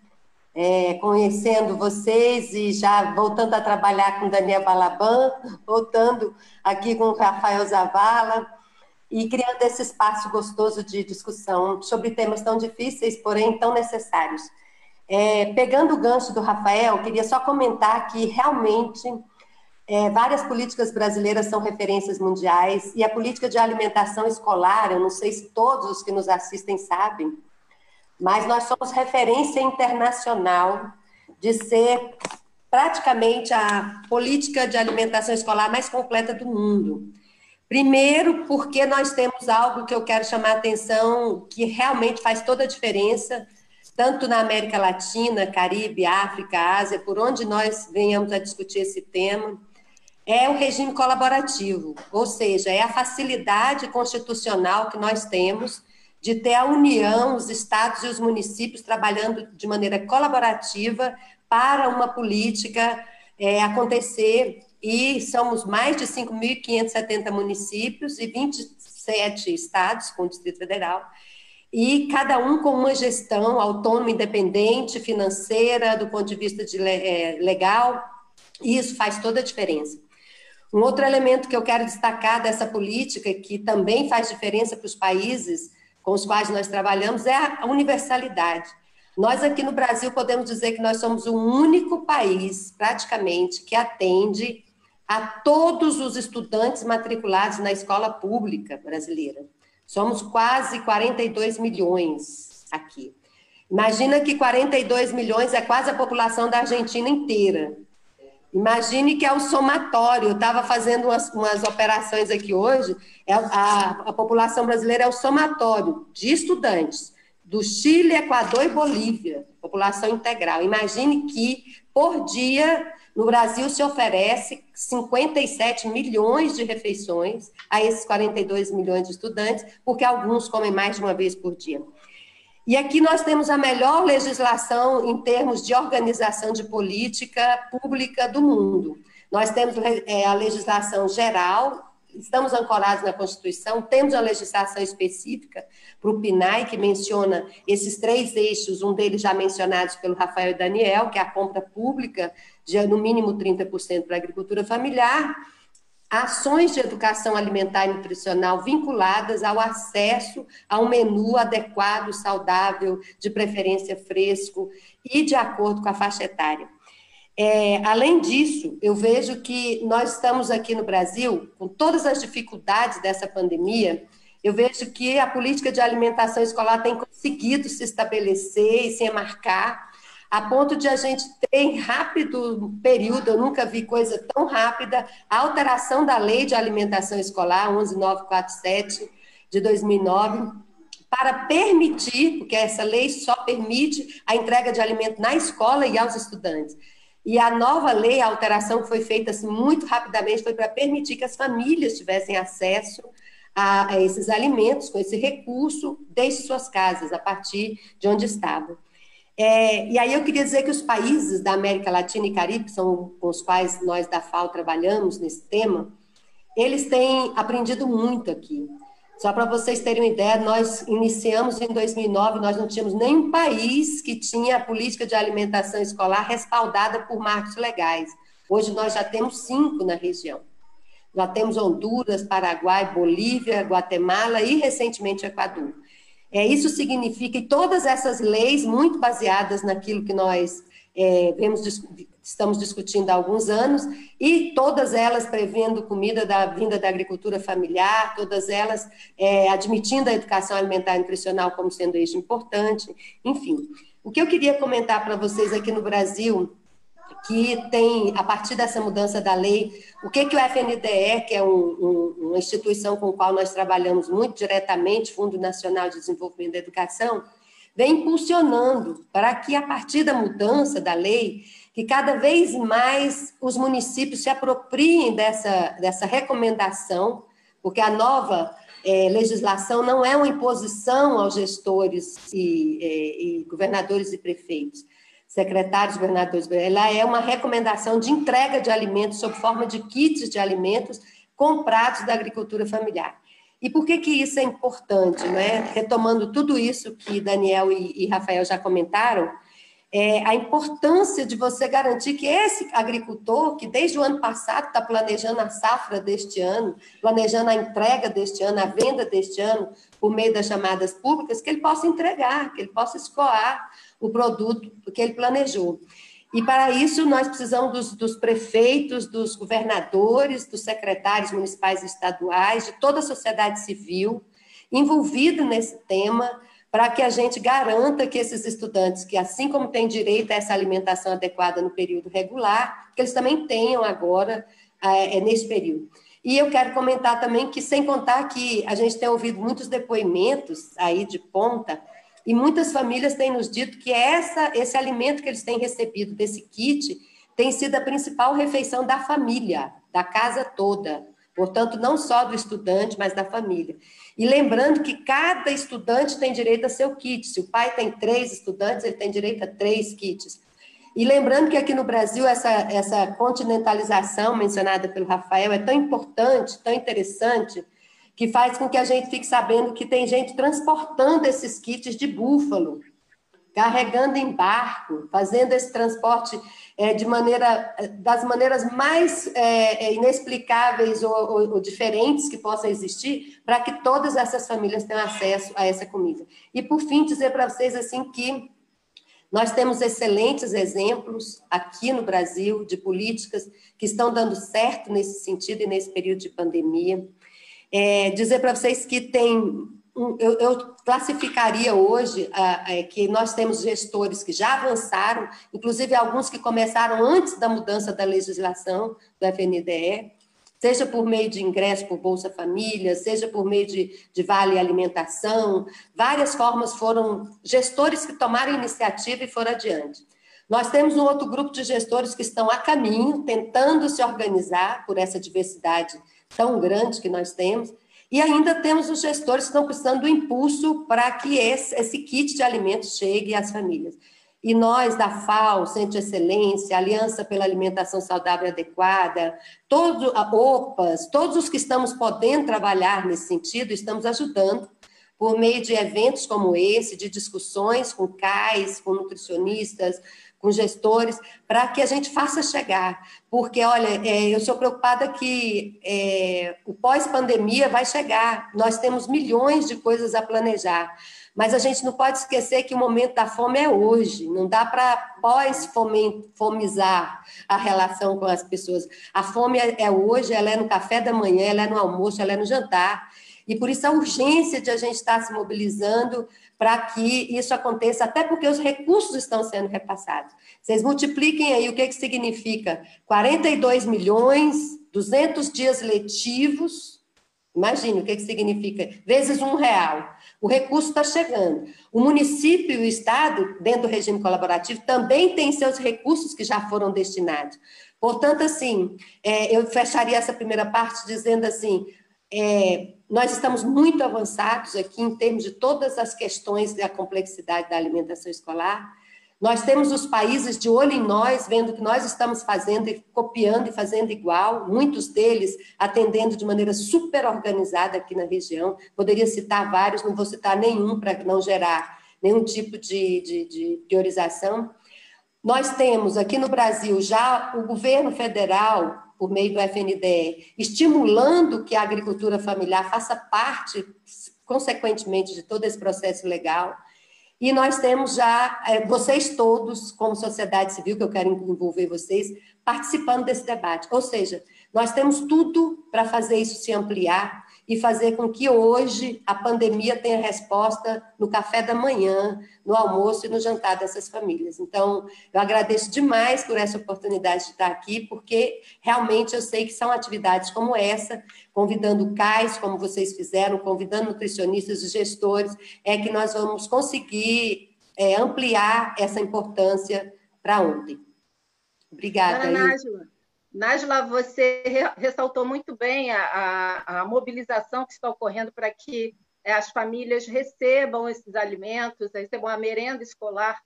é, conhecendo vocês e já voltando a trabalhar com Daniel Balaban, voltando aqui com Rafael Zavala e criando esse espaço gostoso de discussão sobre temas tão difíceis, porém tão necessários. É, pegando o gancho do Rafael, queria só comentar que realmente é, várias políticas brasileiras são referências mundiais e a política de alimentação escolar, eu não sei se todos os que nos assistem sabem, mas nós somos referência internacional de ser praticamente a política de alimentação escolar mais completa do mundo. Primeiro, porque nós temos algo que eu quero chamar a atenção, que realmente faz toda a diferença, tanto na América Latina, Caribe, África, Ásia, por onde nós venhamos a discutir esse tema é o regime colaborativo, ou seja, é a facilidade constitucional que nós temos de ter a União, os estados e os municípios trabalhando de maneira colaborativa para uma política é, acontecer. E somos mais de 5.570 municípios e 27 estados com o Distrito Federal, e cada um com uma gestão autônoma, independente, financeira, do ponto de vista de, é, legal, e isso faz toda a diferença. Um outro elemento que eu quero destacar dessa política, que também faz diferença para os países com os quais nós trabalhamos, é a universalidade. Nós aqui no Brasil podemos dizer que nós somos o único país, praticamente, que atende a todos os estudantes matriculados na escola pública brasileira. Somos quase 42 milhões aqui. Imagina que 42 milhões é quase a população da Argentina inteira. Imagine que é o somatório. Eu estava fazendo umas, umas, operações aqui hoje. É a, a, população brasileira é o somatório de estudantes do Chile, Equador e Bolívia, população integral. Imagine que, por dia, no Brasil se oferece 57 milhões de refeições a esses 42 milhões de estudantes, porque alguns comem mais de uma vez por dia. E aqui nós temos a melhor legislação em termos de organização de política pública do mundo. Nós temos é, a legislação geral, estamos ancorados na Constituição, temos a legislação específica para o PNAE, que menciona esses três eixos, um deles já mencionados pelo Rafael e Daniel, que é a compra pública de no mínimo 30% para a agricultura familiar, ações de educação alimentar e nutricional vinculadas ao acesso a um menu adequado, saudável, de preferência fresco e de acordo com a faixa etária. É, além disso, eu vejo que nós estamos aqui no Brasil, com todas as dificuldades dessa pandemia, eu vejo que a política de alimentação escolar tem conseguido se estabelecer e se marcar a ponto de a gente ter em rápido período, eu nunca vi coisa tão rápida, a alteração da lei de alimentação escolar 11947 de 2009 para permitir, porque essa lei só permite a entrega de alimento na escola e aos estudantes. E a nova lei, a alteração que foi feita assim, muito rapidamente, foi para permitir que as famílias tivessem acesso a, a esses alimentos, com esse recurso, desde suas casas, a partir de onde estavam. É, e aí eu queria dizer que os países da América Latina e Caribe, são com os quais nós da FAO trabalhamos nesse tema, eles têm aprendido muito aqui. Só para vocês terem uma ideia, nós iniciamos em 2009, nós não tínhamos nenhum país que tinha a política de alimentação escolar respaldada por marcos legais. Hoje nós já temos cinco na região. Já temos Honduras, Paraguai, Bolívia, Guatemala e recentemente Equador. É, isso significa que todas essas leis, muito baseadas naquilo que nós é, vemos, estamos discutindo há alguns anos, e todas elas prevendo comida da vinda da agricultura familiar, todas elas é, admitindo a educação alimentar e nutricional como sendo eixo importante, enfim. O que eu queria comentar para vocês aqui no Brasil, que tem, a partir dessa mudança da lei, o que, que o FNDE, que é um, um, uma instituição com a qual nós trabalhamos muito diretamente, Fundo Nacional de Desenvolvimento da Educação, vem impulsionando para que, a partir da mudança da lei, que cada vez mais os municípios se apropriem dessa, dessa recomendação, porque a nova é, legislação não é uma imposição aos gestores e, é, e governadores e prefeitos, secretários, governadores, ela é uma recomendação de entrega de alimentos sob forma de kits de alimentos comprados da agricultura familiar. E por que, que isso é importante? Né? Retomando tudo isso que Daniel e, e Rafael já comentaram, é, a importância de você garantir que esse agricultor, que desde o ano passado está planejando a safra deste ano, planejando a entrega deste ano, a venda deste ano, por meio das chamadas públicas, que ele possa entregar, que ele possa escoar o produto que ele planejou. E para isso nós precisamos dos, dos, prefeitos, dos governadores, dos secretários municipais e estaduais, de toda a sociedade civil envolvida nesse tema, para que a gente garanta que esses estudantes, que assim como têm direito a essa alimentação adequada no período regular, que eles também tenham agora é, nesse período. E eu quero comentar também que, sem contar que a gente tem ouvido muitos depoimentos aí de ponta, e muitas famílias têm nos dito que essa, esse alimento que eles têm recebido desse kit tem sido a principal refeição da família, da casa toda. Portanto, não só do estudante, mas da família. E lembrando que cada estudante tem direito a seu kit. Se o pai tem três estudantes, ele tem direito a três kits. E lembrando que aqui no Brasil, essa, essa continentalização mencionada pelo Rafael é tão importante, tão interessante, que faz com que a gente fique sabendo que tem gente transportando esses kits de búfalo, carregando em barco, fazendo esse transporte é, de maneira das maneiras mais é, inexplicáveis ou, ou, ou, diferentes que possam existir, para que todas essas famílias tenham acesso a essa comida. E por fim dizer para vocês assim que nós temos excelentes exemplos aqui no Brasil de políticas que estão dando certo nesse sentido e nesse período de pandemia. É, dizer para vocês que tem. Eu, eu classificaria hoje que nós temos gestores que já avançaram, inclusive alguns que começaram antes da mudança da legislação do FNDE, seja por meio de ingresso por Bolsa Família, seja por meio de, de Vale Alimentação, várias formas foram gestores que tomaram iniciativa e foram adiante. Nós temos um outro grupo de gestores que estão a caminho, tentando se organizar por essa diversidade tão grande que nós temos, e ainda temos os gestores que estão precisando do impulso para que esse, esse kit de alimentos chegue às famílias. E nós, da FAO, Centro de Excelência, Aliança pela Alimentação Saudável e Adequada, todo, OPAS, todos os que estamos podendo trabalhar nesse sentido, estamos ajudando por meio de eventos como esse, de discussões com CAIS, com nutricionistas, com gestores, para que a gente faça chegar. Porque, olha, é, eu sou preocupada que é, o pós-pandemia vai chegar, nós temos milhões de coisas a planejar. Mas a gente não pode esquecer que o momento da fome é hoje, não dá para pós-fomizar a relação com as pessoas. A fome é, é hoje, ela é no café da manhã, ela é no almoço, ela é no jantar. E por isso a urgência de a gente estar se mobilizando para que isso aconteça, até porque os recursos estão sendo repassados. Vocês multipliquem aí o que, que significa 42 milhões, 200 dias letivos, imagine o que, que significa, vezes um real. O recurso está chegando. O município e o Estado, dentro do regime colaborativo, também têm seus recursos que já foram destinados. Portanto, assim, é, eu fecharia essa primeira parte dizendo assim, é, nós estamos muito avançados aqui em termos de todas as questões da complexidade da alimentação escolar. Nós temos os países de olho em nós, vendo o que nós estamos fazendo e copiando e fazendo igual, muitos deles atendendo de maneira super organizada aqui na região. Poderia citar vários, não vou citar nenhum para não gerar nenhum tipo de, de, de priorização. Nós temos aqui no Brasil já o governo federal por meio do FNDE, estimulando que a agricultura familiar faça parte, consequentemente, de todo esse processo legal. E nós temos já, é, vocês todos, como sociedade civil, que eu quero envolver vocês, participando desse debate. Ou seja, nós temos tudo para fazer isso se ampliar e fazer com que hoje a pandemia tenha resposta no café da manhã, no almoço e no jantar dessas famílias. Então, eu agradeço demais por essa oportunidade de estar aqui, porque realmente eu sei que são atividades como essa, convidando CAIS, como vocês fizeram, convidando nutricionistas e gestores, é que nós vamos conseguir é, ampliar essa importância para ontem. Obrigada. Dona Nájila, você ressaltou muito bem a, a, a mobilização que está ocorrendo para que é, as famílias recebam esses alimentos, recebam a merenda escolar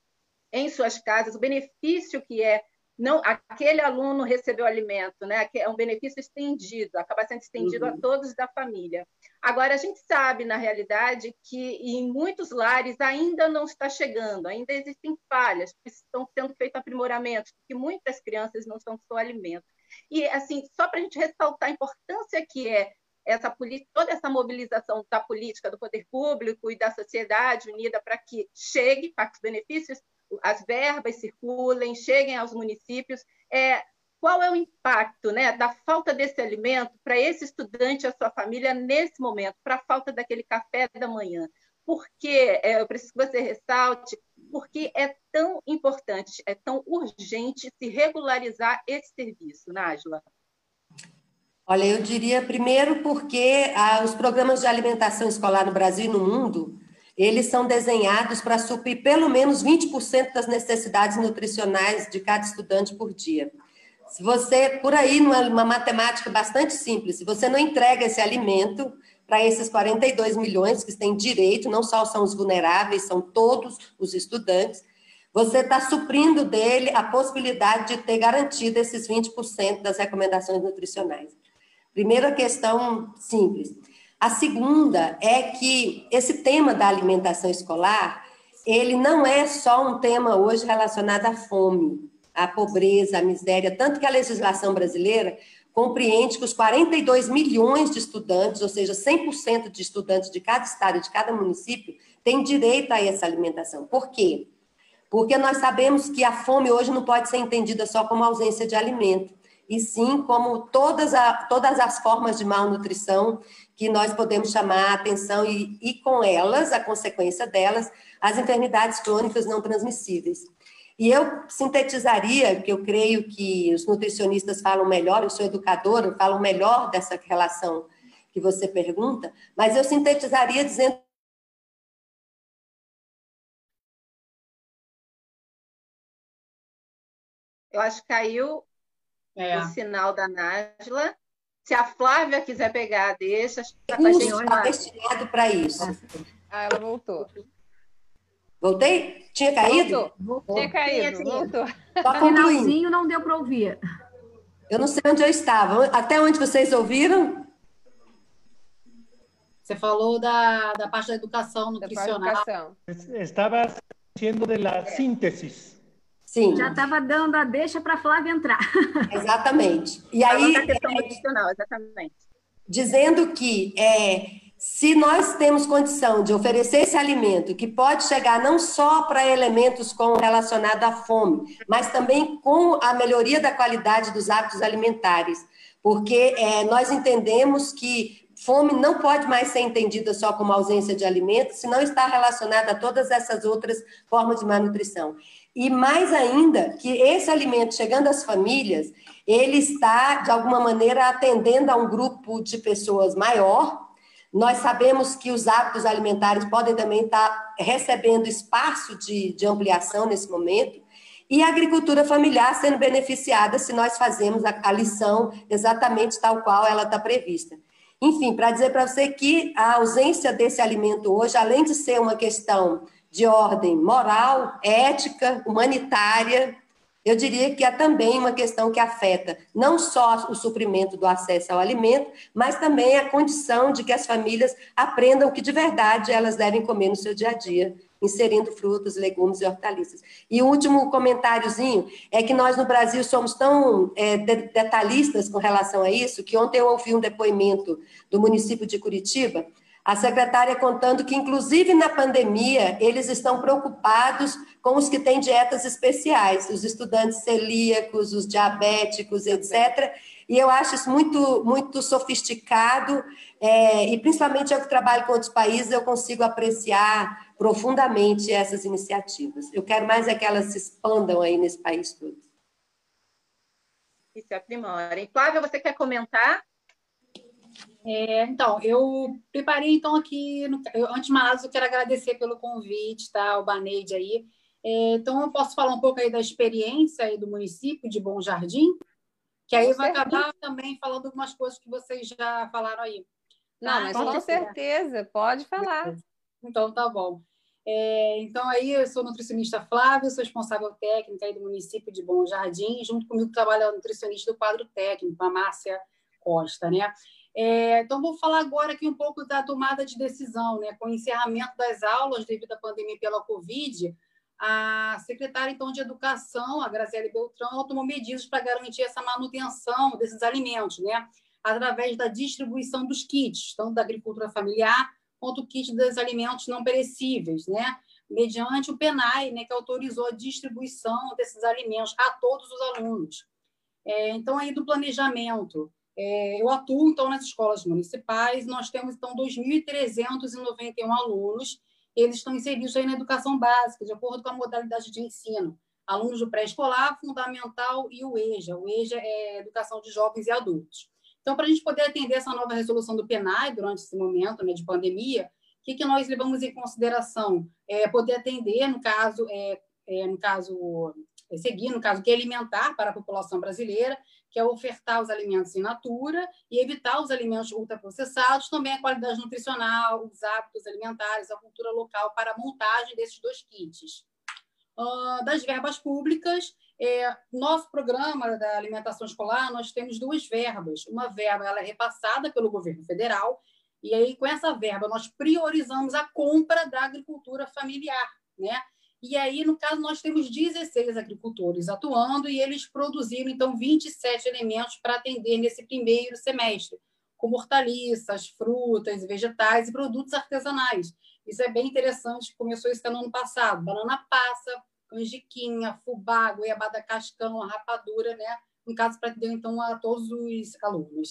em suas casas, o benefício que é não aquele aluno recebeu alimento, né? É um benefício estendido, acaba sendo estendido uhum. a todos da família. Agora a gente sabe na realidade que em muitos lares ainda não está chegando, ainda existem falhas, estão sendo feitos aprimoramentos, porque muitas crianças não são só alimento. E assim, só para a gente ressaltar a importância que é essa toda essa mobilização da política, do poder público e da sociedade unida para que chegue para que os benefícios as verbas circulem, cheguem aos municípios. É, qual é o impacto né, da falta desse alimento para esse estudante e a sua família nesse momento, para a falta daquele café da manhã? Porque é, eu preciso que você ressalte, porque é tão importante, é tão urgente se regularizar esse serviço, Nájila? Olha, eu diria primeiro porque ah, os programas de alimentação escolar no Brasil e no mundo eles são desenhados para suprir pelo menos 20% das necessidades nutricionais de cada estudante por dia. Se você, por aí, numa matemática bastante simples, se você não entrega esse alimento para esses 42 milhões que têm direito, não só são os vulneráveis, são todos os estudantes, você está suprindo dele a possibilidade de ter garantido esses 20% das recomendações nutricionais. Primeira questão simples. A segunda é que esse tema da alimentação escolar, ele não é só um tema hoje relacionado à fome, à pobreza, à miséria, tanto que a legislação brasileira compreende que os 42 milhões de estudantes, ou seja, 100% de estudantes de cada estado e de cada município, têm direito a essa alimentação. Por quê? Porque nós sabemos que a fome hoje não pode ser entendida só como ausência de alimento, e sim como todas, a, todas as formas de malnutrição que nós podemos chamar a atenção e, e com elas, a consequência delas, as enfermidades crônicas não transmissíveis. E eu sintetizaria, que eu creio que os nutricionistas falam melhor, eu sou educadora, falam melhor dessa relação que você pergunta, mas eu sintetizaria dizendo Eu acho que caiu é. o sinal da Nájila. Se a Flávia quiser pegar, deixa. Está destinado para isso. Ah, ela voltou. Voltei? Tinha caído? Voltou. Tinha caído, voltou. Só finalzinho não deu para ouvir. Eu não sei onde eu estava. Até onde vocês ouviram? Você falou da, da parte da educação nutricional. Da educação. Estava sendo da síntese. Sim. Já estava dando a deixa para a Flávia entrar. Exatamente. E aí. A questão é, exatamente. Dizendo que é, se nós temos condição de oferecer esse alimento, que pode chegar não só para elementos com relacionado à fome, mas também com a melhoria da qualidade dos hábitos alimentares, porque é, nós entendemos que fome não pode mais ser entendida só como ausência de alimentos, se não está relacionada a todas essas outras formas de malnutrição. E mais ainda, que esse alimento chegando às famílias, ele está, de alguma maneira, atendendo a um grupo de pessoas maior. Nós sabemos que os hábitos alimentares podem também estar recebendo espaço de, de ampliação nesse momento. E a agricultura familiar sendo beneficiada se nós fazemos a, a lição exatamente tal qual ela está prevista. Enfim, para dizer para você que a ausência desse alimento hoje, além de ser uma questão de ordem moral, ética, humanitária. Eu diria que é também uma questão que afeta não só o suprimento do acesso ao alimento, mas também a condição de que as famílias aprendam o que de verdade elas devem comer no seu dia a dia, inserindo frutas, legumes e hortaliças. E o último comentáriozinho é que nós no Brasil somos tão é, detalhistas com relação a isso, que ontem eu ouvi um depoimento do município de Curitiba, A secretária contando que, inclusive na pandemia, eles estão preocupados com os que têm dietas especiais, os estudantes celíacos, os diabéticos, etc. E eu acho isso muito, muito sofisticado, é, e principalmente eu que trabalho com outros países, eu consigo apreciar profundamente essas iniciativas. Eu quero mais é que elas se expandam aí nesse país todo. Isso é aprimora. Flávia, você quer comentar? É, então, eu preparei então aqui, no, eu, antes de mais nada, eu quero agradecer pelo convite, tá, o Baneide aí. É, então, eu posso falar um pouco aí da experiência aí do município de Bom Jardim, que aí vai acabar também falando algumas coisas que vocês já falaram aí. Não, tá? mas então, com certeza, pode falar. Então, tá bom. É, então, aí eu sou nutricionista Flávia, sou responsável técnica aí do município de Bom Jardim, junto comigo trabalha a nutricionista do quadro técnico, a Márcia Costa, né? É, então, vou falar agora aqui um pouco da tomada de decisão, né? Com o encerramento das aulas devido à pandemia pela Covid, a secretária, então, de Educação, a Graziele Beltrão, tomou medidas para garantir essa manutenção desses alimentos, né? Através da distribuição dos kits, tanto da agricultura familiar quanto o kit dos alimentos não perecíveis, né? Mediante o PENAI, né, que autorizou a distribuição desses alimentos a todos os alunos. É, então, aí do planejamento, é, eu atuo, então, nas escolas municipais, nós temos, então, 2.391 alunos, eles estão inseridos aí na educação básica, de acordo com a modalidade de ensino. Alunos do pré-escolar, fundamental e o EJA. O EJA é Educação de Jovens e Adultos. Então, para a gente poder atender essa nova resolução do PNAE durante esse momento né, de pandemia, o que, que nós levamos em consideração? É, poder atender, no caso, é, é, no caso é, seguir, no caso, que é alimentar para a população brasileira, que é ofertar os alimentos in natura e evitar os alimentos ultraprocessados, também a qualidade nutricional, os hábitos alimentares, a cultura local para a montagem desses dois kits. Uh, das verbas públicas, é, nosso programa da alimentação escolar, nós temos duas verbas. Uma verba ela é repassada pelo governo federal, e aí com essa verba nós priorizamos a compra da agricultura familiar, né? E aí, no caso, nós temos 16 agricultores atuando e eles produziram, então, 27 elementos para atender nesse primeiro semestre, como hortaliças, frutas, vegetais e produtos artesanais. Isso é bem interessante, começou isso no ano passado. Banana passa, canjiquinha, fubá, goiabada cascão, rapadura, né? No caso, para atender, então, a todos os alunos.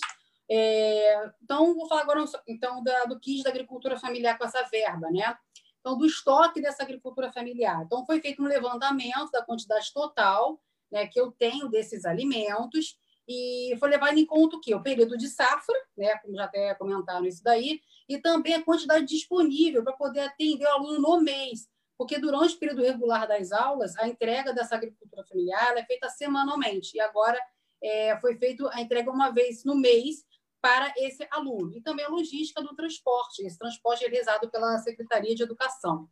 É, então, vou falar agora então, da, do kit da agricultura familiar com essa verba, né? Então, do estoque dessa agricultura familiar. Então, foi feito um levantamento da quantidade total né, que eu tenho desses alimentos e foi levado em conta o quê? O período de safra, né, como já até comentaram isso daí, e também a quantidade disponível para poder atender o aluno no mês, porque durante o período regular das aulas, a entrega dessa agricultura familiar é feita semanalmente, e agora é, foi feita a entrega uma vez no mês, para esse aluno. E também a logística do transporte, esse transporte é realizado pela Secretaria de Educação.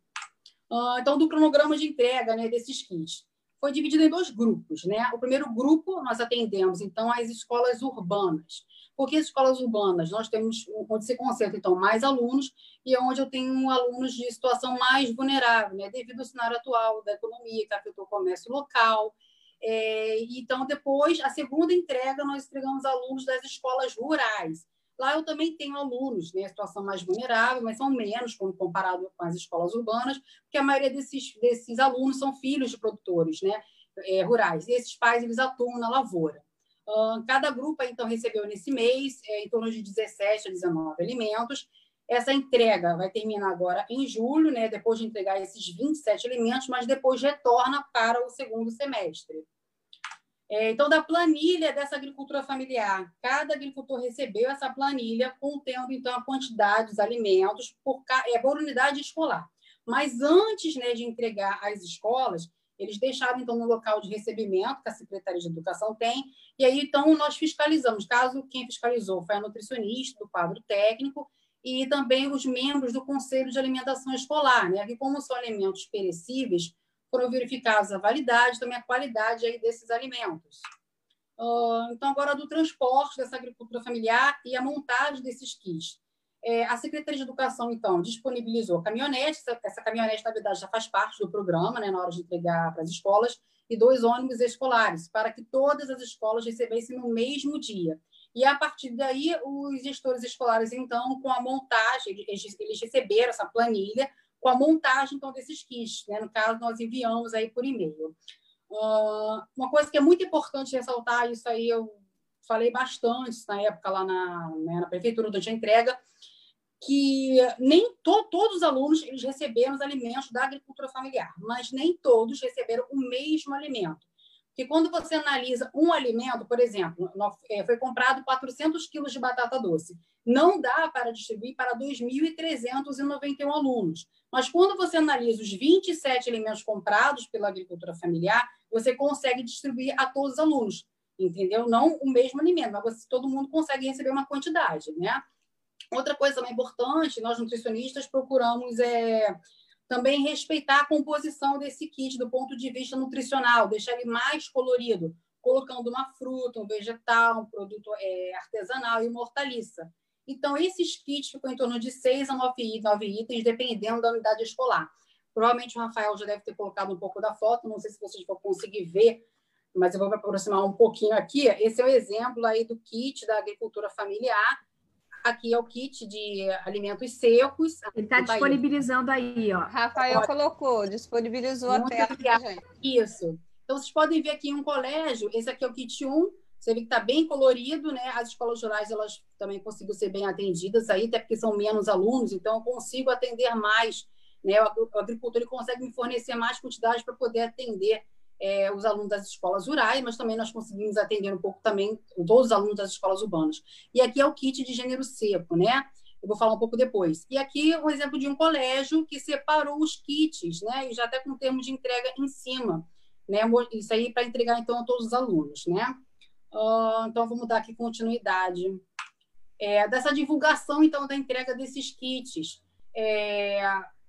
Uh, então, do cronograma de entrega né, desses kits. Foi dividido em dois grupos. Né? O primeiro grupo, nós atendemos, então, as escolas urbanas. Por que as escolas urbanas? Nós temos onde se concentra, então, mais alunos e é onde eu tenho alunos de situação mais vulnerável, né? devido ao cenário atual da economia, que afetou o comércio local, é, então, depois, a segunda entrega, nós entregamos alunos das escolas rurais. Lá eu também tenho alunos, né, situação mais vulnerável, mas são menos quando comparado com as escolas urbanas, porque a maioria desses, desses alunos são filhos de produtores né, é, rurais. E esses pais, eles atuam na lavoura. Uh, cada grupo, então, recebeu nesse mês é, em torno de 17 a 19 alimentos. Essa entrega vai terminar agora em julho, né, depois de entregar esses 27 alimentos, mas depois retorna para o segundo semestre. É, então, da planilha dessa agricultura familiar, cada agricultor recebeu essa planilha contendo, então, a quantidade dos alimentos por, é, por unidade escolar. Mas antes né, de entregar às escolas, eles deixaram, então, no local de recebimento que a Secretaria de Educação tem, e aí, então, nós fiscalizamos. Caso quem fiscalizou foi a nutricionista do quadro técnico, e também os membros do Conselho de Alimentação Escolar, né? que como são alimentos perecíveis, foram verificados a validade, também a qualidade aí desses alimentos. Uh, então, agora do transporte dessa agricultura familiar e a montagem desses kits. É, a Secretaria de Educação, então, disponibilizou caminhonete, essa, essa caminhonete, na verdade, já faz parte do programa, né, na hora de entregar para as escolas, e dois ônibus escolares, para que todas as escolas recebessem no mesmo dia. E a partir daí, os gestores escolares, então, com a montagem, eles receberam essa planilha com a montagem então desses kits. Né? No caso, nós enviamos aí por e-mail. Uh, uma coisa que é muito importante ressaltar, isso aí eu falei bastante na época lá na, né, na prefeitura durante a entrega, que nem to, todos os alunos eles receberam os alimentos da agricultura familiar, mas nem todos receberam o mesmo alimento. Porque quando você analisa um alimento, por exemplo, é, foi comprado 400 quilos de batata doce, não dá para distribuir para 2.391 alunos. Mas quando você analisa os 27 alimentos comprados pela agricultura familiar, você consegue distribuir a todos os alunos, entendeu? Não o mesmo alimento, mas você, todo mundo consegue receber uma quantidade, né? Outra coisa também importante, nós nutricionistas procuramos é, também respeitar a composição desse kit do ponto de vista nutricional, deixar ele mais colorido, colocando uma fruta, um vegetal, um produto é, artesanal e uma hortaliça. Então, esses kits ficam em torno de seis a nove, nove itens, dependendo da unidade escolar. Provavelmente o Rafael já deve ter colocado um pouco da foto, não sei se vocês vão conseguir ver, mas eu vou aproximar um pouquinho aqui. Esse é o exemplo aí do kit da agricultura familiar, Aqui é o kit de alimentos secos. Ele está disponibilizando aí, ó. Rafael colocou, disponibilizou Muito a tela. Gente. Isso. Então, vocês podem ver aqui em um colégio, esse aqui é o kit 1, você vê que está bem colorido, né? As escolas rurais, elas também conseguem ser bem atendidas aí, até porque são menos alunos, então eu consigo atender mais, né? O agricultor ele consegue me fornecer mais quantidade para poder atender é, os alunos das escolas rurais, mas também nós conseguimos atender um pouco também todos os alunos das escolas urbanas. E aqui é o kit de gênero seco, né? Eu vou falar um pouco depois. E aqui um exemplo de um colégio que separou os kits, né? E já até com termos de entrega em cima, né? Isso aí para entregar então a todos os alunos, né? Uh, então vamos dar aqui continuidade é, dessa divulgação então da entrega desses kits. É,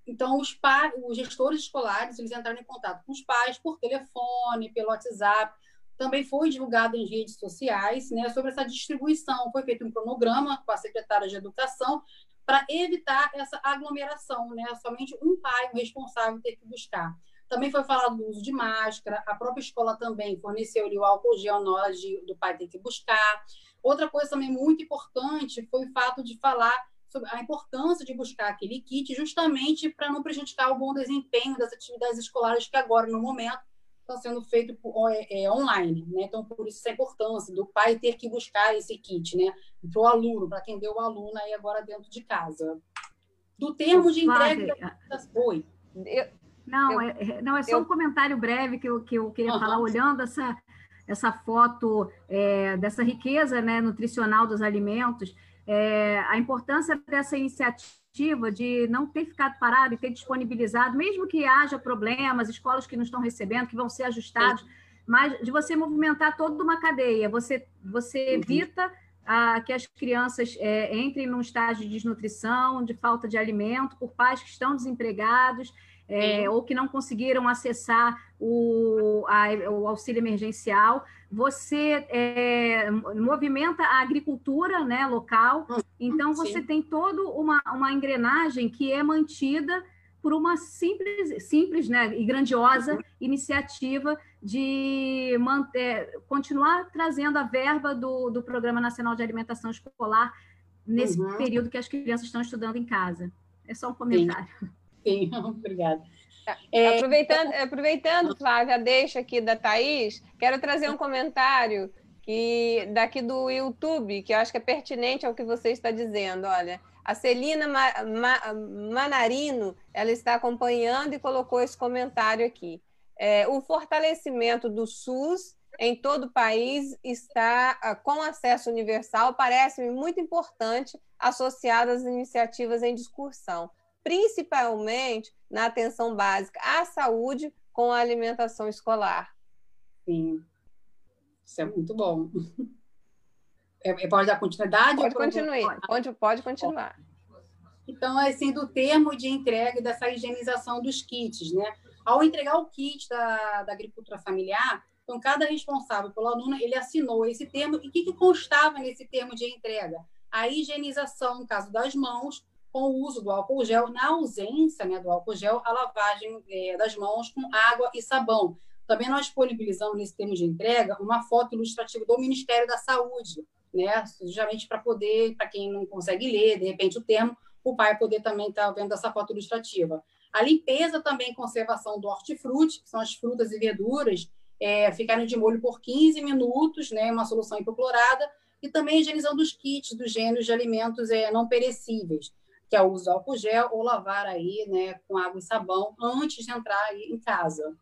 então, os, pais, os gestores escolares eles entraram em contato com os pais por telefone, pelo WhatsApp. Também foi divulgado em redes sociais né, sobre essa distribuição. Foi feito um cronograma com a secretária de Educação para evitar essa aglomeração, né? Somente um pai, um responsável, ter que buscar. Também foi falado do uso de máscara, a própria escola também forneceu o álcool gel na hora de, do pai ter que buscar. Outra coisa também muito importante foi o fato de falar sobre a importância de buscar aquele kit justamente para não prejudicar o bom desempenho das atividades escolares que agora, no momento, estão sendo feitos é, é, online. Né? Então, por isso essa importância do pai ter que buscar esse kit né? para o aluno, para atender o aluno aí agora dentro de casa. Do termo de entrega... Oi. Eu, não, eu, é, não, é só eu, um comentário breve que eu, que eu queria uh -huh. falar, olhando essa, essa foto é, dessa riqueza né, nutricional dos alimentos, é, a importância dessa iniciativa de não ter ficado parado e ter disponibilizado, mesmo que haja problemas, escolas que não estão recebendo, que vão ser ajustados, Sim. mas de você movimentar toda uma cadeia. Você, você uhum. evita ah, que as crianças é, entrem num estágio de desnutrição, de falta de alimento, por pais que estão desempregados é, ou que não conseguiram acessar o, a, o auxílio emergencial. Você é, movimenta a agricultura né, local, hum, então você Sim. tem toda uma, uma engrenagem que é mantida por uma simples, simples né, e grandiosa uhum. iniciativa de manter, continuar trazendo a verba do, do Programa Nacional de Alimentação Escolar nesse uhum. período que as crianças estão estudando em casa. É só um comentário. Sim. Sim, obrigada. É, aproveitando, aproveitando, Flávia, deixa aqui da Thaís, quero trazer um comentário que daqui do YouTube, que eu acho que é pertinente ao que você está dizendo. Olha, a Celina Ma Ma Manarino, ela está acompanhando e colocou esse comentário aqui. É, o fortalecimento do SUS em todo o país está ah, com acesso universal, parece-me muito importante, associado às iniciativas em discussão principalmente na atenção básica à saúde com a alimentação escolar. Sim, isso é muito bom. É, é pode dar continuidade? Pode continuar. Pode, pode continuar. Então, assim, do termo de entrega e dessa higienização dos kits, né? Ao entregar o kit da, da agricultura familiar, então, cada responsável pelo aluno, ele assinou esse termo. E o que, que constava nesse termo de entrega? A higienização, no caso das mãos, com o uso do álcool gel, na ausência né, do álcool gel, a lavagem é, das mãos com água e sabão. Também nós disponibilizamos nesse termo de entrega uma foto ilustrativa do Ministério da Saúde, né? Justamente para poder, para quem não consegue ler, de repente, o termo, o pai poder também estar tá vendo essa foto ilustrativa. A limpeza também conservação do hortifruti, que são as frutas e verduras, é, ficarem de molho por 15 minutos, né? Uma solução hipoclorada, e também a higienização dos kits dos gêneros de alimentos é, não perecíveis, que é o uso de álcool gel ou lavar aí, né, com água e sabão antes de entrar em casa.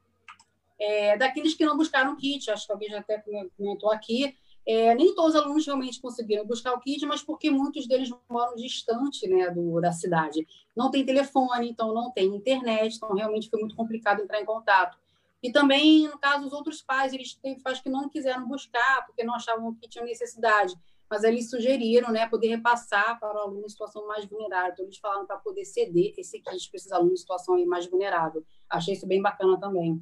É, daqueles que não buscaram kit, acho que alguém já até comentou aqui, é, nem todos os alunos realmente conseguiram buscar o kit, mas porque muitos deles moram distante né, do, da cidade. Não tem telefone, então não tem internet, então realmente foi muito complicado entrar em contato. E também, no caso, os outros pais, eles teve pais que não quiseram buscar, porque não achavam que tinham necessidade, mas eles sugeriram né, poder repassar para o aluno em situação mais vulnerável. Então, eles falaram para poder ceder esse kit para esses alunos em situação mais vulnerável. Achei isso bem bacana também.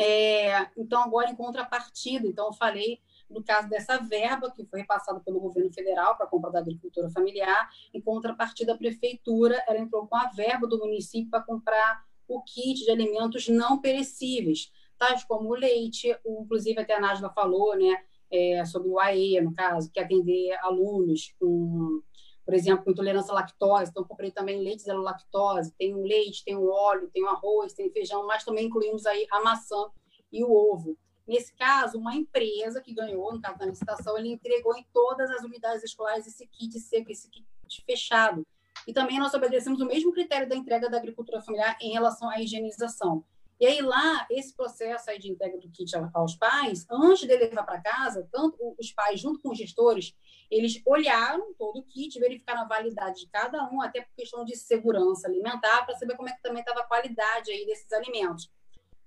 É, então, agora, em contrapartida, então, eu falei no caso dessa verba que foi repassada pelo governo federal para a compra da agricultura familiar, em contrapartida, a prefeitura ela entrou com a verba do município para comprar o kit de alimentos não perecíveis, tais como o leite, o, inclusive até a Nájila falou, né, é, sobre o AE, no caso, que é atender alunos com, por exemplo, com intolerância à lactose, então comprei também leite zero lactose, tem o leite, tem o óleo, tem o arroz, tem feijão, mas também incluímos aí a maçã e o ovo. Nesse caso, uma empresa que ganhou, no caso da licitação, ele entregou em todas as unidades escolares esse kit seco, esse kit fechado. E também nós obedecemos o mesmo critério da entrega da agricultura familiar em relação à higienização. E aí lá, esse processo aí de entrega do kit aos pais, antes de levar para casa, tanto os pais junto com os gestores, eles olharam todo o kit, verificaram a validade de cada um, até por questão de segurança alimentar, para saber como é que também estava a qualidade aí desses alimentos.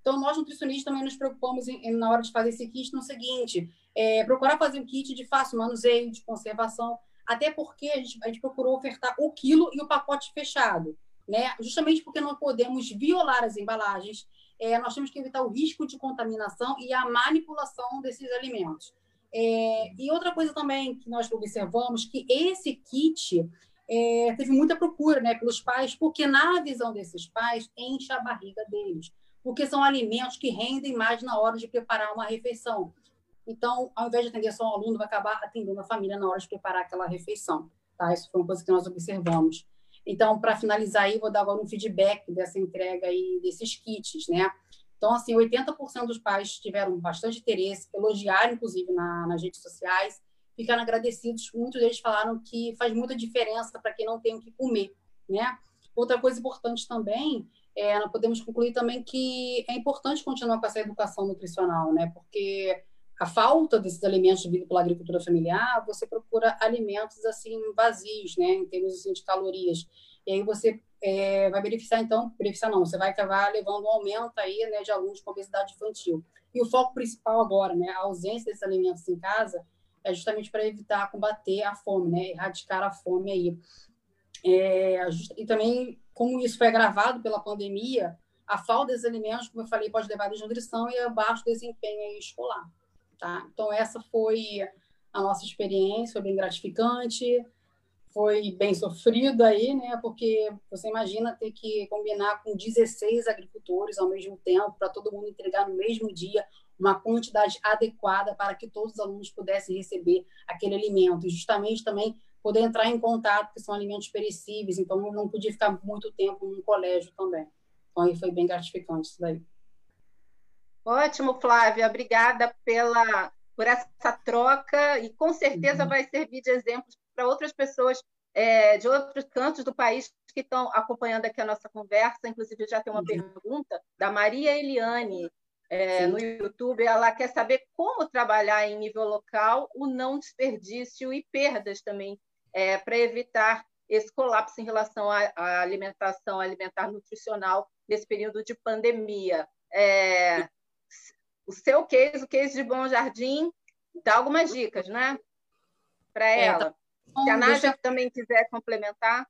Então, nós nutricionistas também nos preocupamos em, na hora de fazer esse kit no seguinte, é, procurar fazer um kit de fácil manuseio, de conservação, até porque a gente, a gente procurou ofertar o quilo e o pacote fechado, né? Justamente porque não podemos violar as embalagens, é, nós temos que evitar o risco de contaminação e a manipulação desses alimentos. É, e outra coisa também que nós observamos que esse kit é, teve muita procura né, pelos pais, porque na visão desses pais enche a barriga deles, porque são alimentos que rendem mais na hora de preparar uma refeição. Então, ao invés de atender só um aluno, vai acabar atendendo a família na hora de preparar aquela refeição. Tá? Isso foi uma coisa que nós observamos. Então, para finalizar aí, vou dar agora um feedback dessa entrega aí desses kits, né? Então, assim, 80% dos pais tiveram bastante interesse, elogiaram, inclusive, na, nas redes sociais, ficaram agradecidos. Muitos deles falaram que faz muita diferença para quem não tem o que comer, né? Outra coisa importante também, é, nós podemos concluir também que é importante continuar com essa educação nutricional, né? Porque a falta desses alimentos vindo pela agricultura familiar, você procura alimentos assim vazios, né, em termos assim, de calorias. E aí você é, vai beneficiar, então, beneficiar não, você vai acabar levando um aumento aí, né, de alunos com obesidade infantil. E o foco principal agora, né, a ausência desses alimentos em casa, é justamente para evitar combater a fome, né, erradicar a fome aí. É, e também, como isso foi agravado pela pandemia, a falta desses alimentos, como eu falei, pode levar a desnutrição e a baixo desempenho escolar. Tá? Então, essa foi a nossa experiência, foi bem gratificante, foi bem sofrido aí, né? Porque você imagina ter que combinar com 16 agricultores ao mesmo tempo, para todo mundo entregar no mesmo dia uma quantidade adequada para que todos os alunos pudessem receber aquele alimento. E justamente também poder entrar em contato, que são alimentos perecíveis, então não podia ficar muito tempo no colégio também. Então, aí foi bem gratificante isso daí. Ótimo, Flávia, obrigada pela, por essa troca e com certeza uhum. vai servir de exemplo para outras pessoas é, de outros cantos do país que estão acompanhando aqui a nossa conversa. Inclusive, já tem uma uhum. pergunta da Maria Eliane é, no YouTube. Ela quer saber como trabalhar em nível local o não desperdício e perdas também, é, para evitar esse colapso em relação à, à alimentação alimentar nutricional nesse período de pandemia. É, o seu case, o case de Bom Jardim, dá algumas dicas, né? Para é, ela. Tá Se a Nádia deixa... também quiser complementar.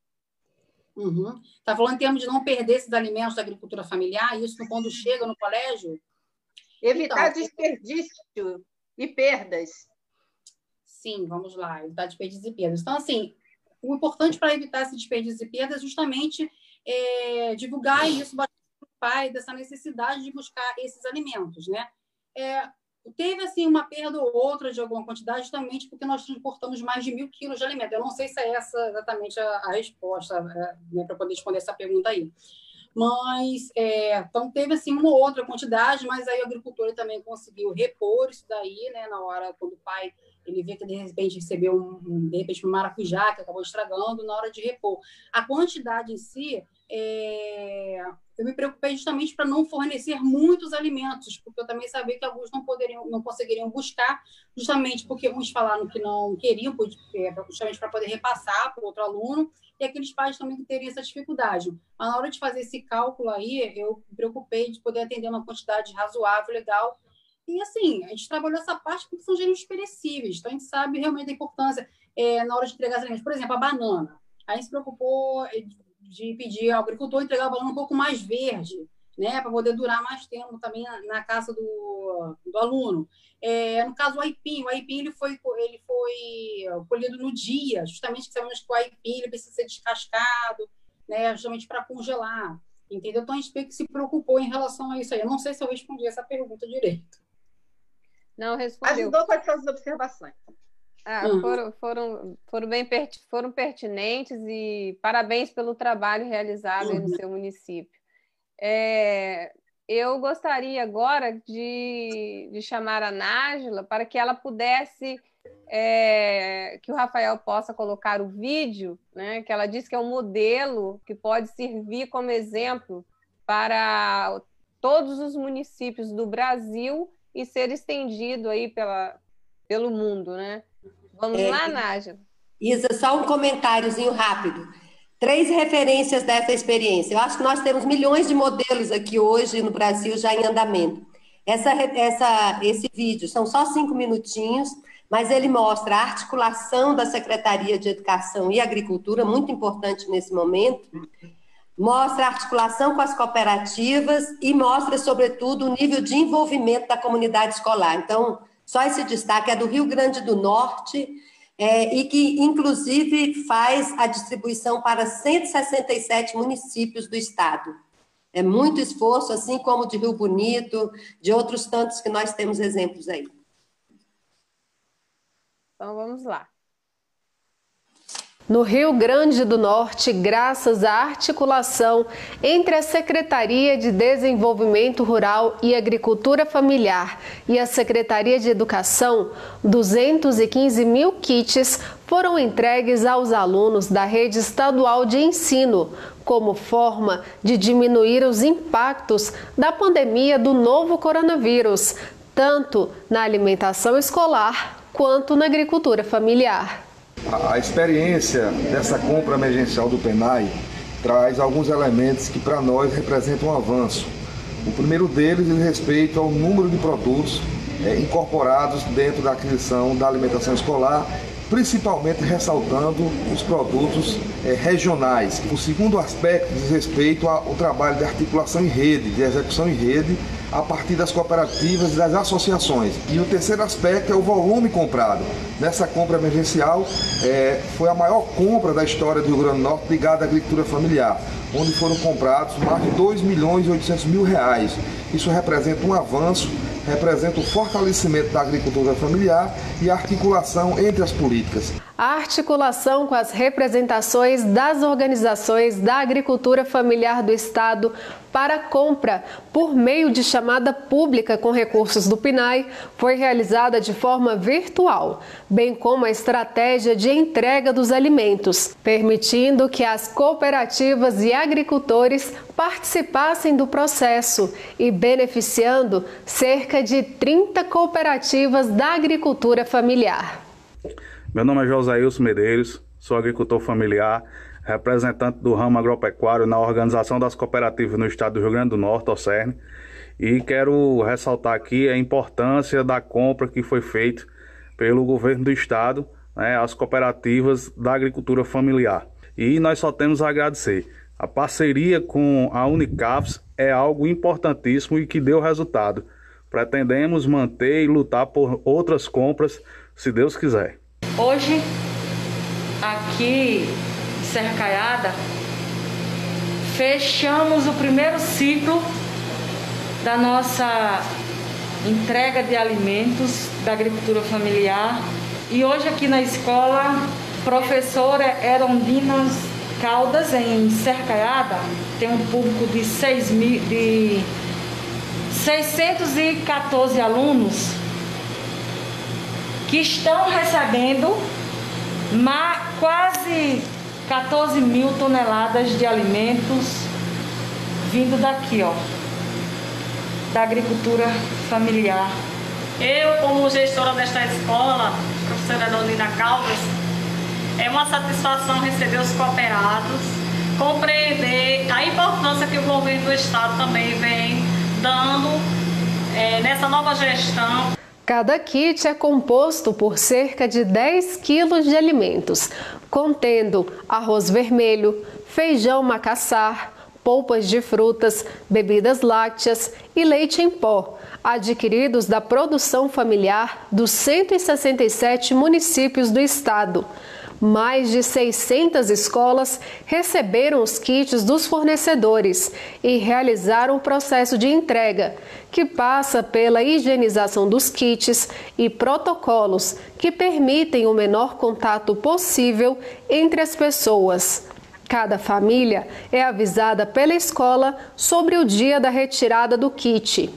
Uhum. Tá falando em termos de não perder esses alimentos da agricultura familiar, isso quando chega no colégio? Evitar então, desperdício e perdas. Sim, vamos lá, evitar desperdício e perdas. Então, assim, o importante para evitar esse desperdício e perdas é justamente é, divulgar isso para o pai dessa necessidade de buscar esses alimentos, né? É, Teve, assim, uma perda ou outra de alguma quantidade, justamente porque nós transportamos mais de mil quilos de alimento. Eu não sei se é essa exatamente a, a resposta é, né, para poder responder essa pergunta aí. Mas, é, então, teve, assim, uma ou outra quantidade, mas aí o agricultor também conseguiu repor isso daí, né, na hora, quando o pai ele vê que de repente recebeu um, um, de repente um maracujá que acabou estragando na hora de repor. A quantidade em si, é... eu me preocupei justamente para não fornecer muitos alimentos, porque eu também sabia que alguns não poderiam, não conseguiriam buscar, justamente porque uns falaram que não queriam, é, justamente para poder repassar para outro aluno, e aqueles pais também que teriam essa dificuldade. Mas na hora de fazer esse cálculo aí, eu me preocupei de poder atender uma quantidade razoável, legal, e assim, a gente trabalhou essa parte porque são gêneros perecíveis, então a gente sabe realmente a importância é, na hora de entregar os alimentos. Por exemplo, a banana. A gente se preocupou de pedir ao agricultor entregar a banana um pouco mais verde, né, para poder durar mais tempo também na, na casa do, do aluno. É, no caso, o aipim, o aipim ele foi, ele foi colhido no dia, justamente que sabemos que o aipim ele precisa ser descascado, né, justamente para congelar. Entendeu? Então a gente se preocupou em relação a isso aí. Eu não sei se eu respondi essa pergunta direito. Não respondeu. Ajudou com as suas observações. Ah, foram, foram, foram bem foram pertinentes e parabéns pelo trabalho realizado uhum. no seu município. É, eu gostaria agora de, de chamar a Nájila para que ela pudesse, é, que o Rafael possa colocar o vídeo, né, que ela disse que é um modelo que pode servir como exemplo para todos os municípios do Brasil e ser estendido aí pela, pelo mundo, né? Vamos é, lá, Nádia. Isa, só um comentáriozinho rápido. Três referências dessa experiência. Eu acho que nós temos milhões de modelos aqui hoje no Brasil já em andamento. Essa, essa, esse vídeo são só cinco minutinhos, mas ele mostra a articulação da Secretaria de Educação e Agricultura, muito importante nesse momento, mostra a articulação com as cooperativas e mostra, sobretudo, o nível de envolvimento da comunidade escolar. Então, só esse destaque é do Rio Grande do Norte é, e que, inclusive, faz a distribuição para 167 municípios do estado. É muito esforço, assim como de Rio Bonito, de outros tantos que nós temos exemplos aí. Então, vamos lá. No Rio Grande do Norte, graças à articulação entre a Secretaria de Desenvolvimento Rural e Agricultura Familiar e a Secretaria de Educação, 215 mil kits foram entregues aos alunos da rede estadual de ensino, como forma de diminuir os impactos da pandemia do novo coronavírus, tanto na alimentação escolar quanto na agricultura familiar. A, experiência dessa compra emergencial do PENAI traz alguns elementos que para nós representam um avanço. O primeiro deles diz respeito ao número de produtos é, incorporados dentro da aquisição da alimentação escolar, principalmente ressaltando os produtos é, regionais. O segundo aspecto diz respeito ao trabalho de articulação em rede, de execução em rede, a partir das cooperativas e das associações. E o terceiro aspecto é o volume comprado. Nessa compra emergencial, é, foi a maior compra da história do Rio Grande do Norte ligada à agricultura familiar, onde foram comprados mais de 2 milhões e 800 mil reais. Isso representa um avanço, representa o fortalecimento da agricultura familiar e a articulação entre as políticas a articulação com as representações das organizações da agricultura familiar do Estado para compra por meio de chamada pública com recursos do PNAE foi realizada de forma virtual, bem como a estratégia de entrega dos alimentos, permitindo que as cooperativas e agricultores participassem do processo e beneficiando cerca de 30 cooperativas da agricultura familiar. Meu nome é Josailson Medeiros, sou agricultor familiar, representante do ramo agropecuário na Organização das Cooperativas no Estado do Rio Grande do Norte, OCERN, e quero ressaltar aqui a importância da compra que foi feita pelo governo do Estado né, às cooperativas da agricultura familiar. E nós só temos a agradecer. A parceria com a Unicafs é algo importantíssimo e que deu resultado. Pretendemos manter e lutar por outras compras, se Deus quiser. Hoje, aqui em Serra Caiada, fechamos o primeiro ciclo da nossa entrega de alimentos da agricultura familiar. E hoje aqui na escola, professora Erondina Caldas, em Cercaiada, tem um público de, 6 mil, de 614 alunos que estão recebendo quase 14 mil toneladas de alimentos vindo daqui, ó, da agricultura familiar. Eu, como gestora desta escola, professora Donina Caldas, é uma satisfação receber os cooperados, compreender a importância que o governo do estado também vem dando é, nessa nova gestão. Cada kit é composto por cerca de 10 quilos de alimentos, contendo arroz vermelho, feijão macassar, polpas de frutas, bebidas lácteas e leite em pó, adquiridos da produção familiar dos 167 municípios do estado. Mais de 600 escolas receberam os kits dos fornecedores e realizaram o processo de entrega, que passa pela higienização dos kits e protocolos que permitem o menor contato possível entre as pessoas. Cada família é avisada pela escola sobre o dia da retirada do kit.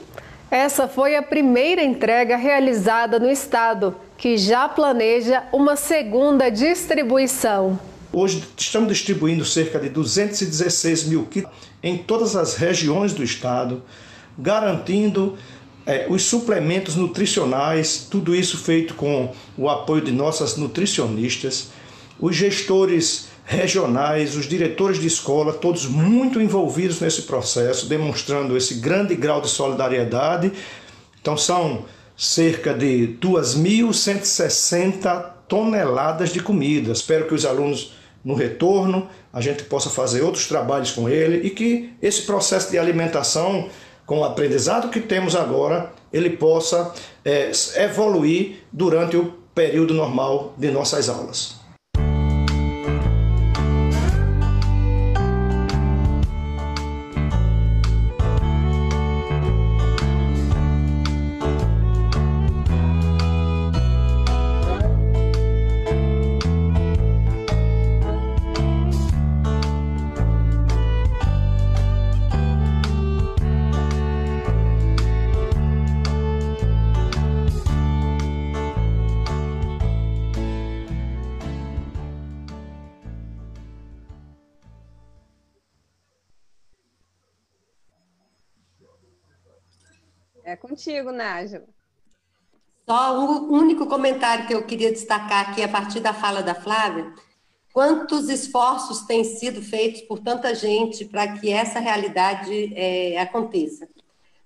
Essa foi a primeira entrega realizada no estado que já planeja uma segunda distribuição. Hoje estamos distribuindo cerca de 216 mil kits em todas as regiões do estado, garantindo é, os suplementos nutricionais, tudo isso feito com o apoio de nossas nutricionistas, os gestores regionais, os diretores de escola, todos muito envolvidos nesse processo, demonstrando esse grande grau de solidariedade. Então são cerca de 2.160 toneladas de comida. Espero que os alunos, no retorno, a gente possa fazer outros trabalhos com ele e que esse processo de alimentação, com o aprendizado que temos agora, ele possa é, evoluir durante o período normal de nossas aulas. Contigo, Nájila. Só um único comentário que eu queria destacar aqui a partir da fala da Flávia. Quantos esforços têm sido feitos por tanta gente para que essa realidade é, aconteça?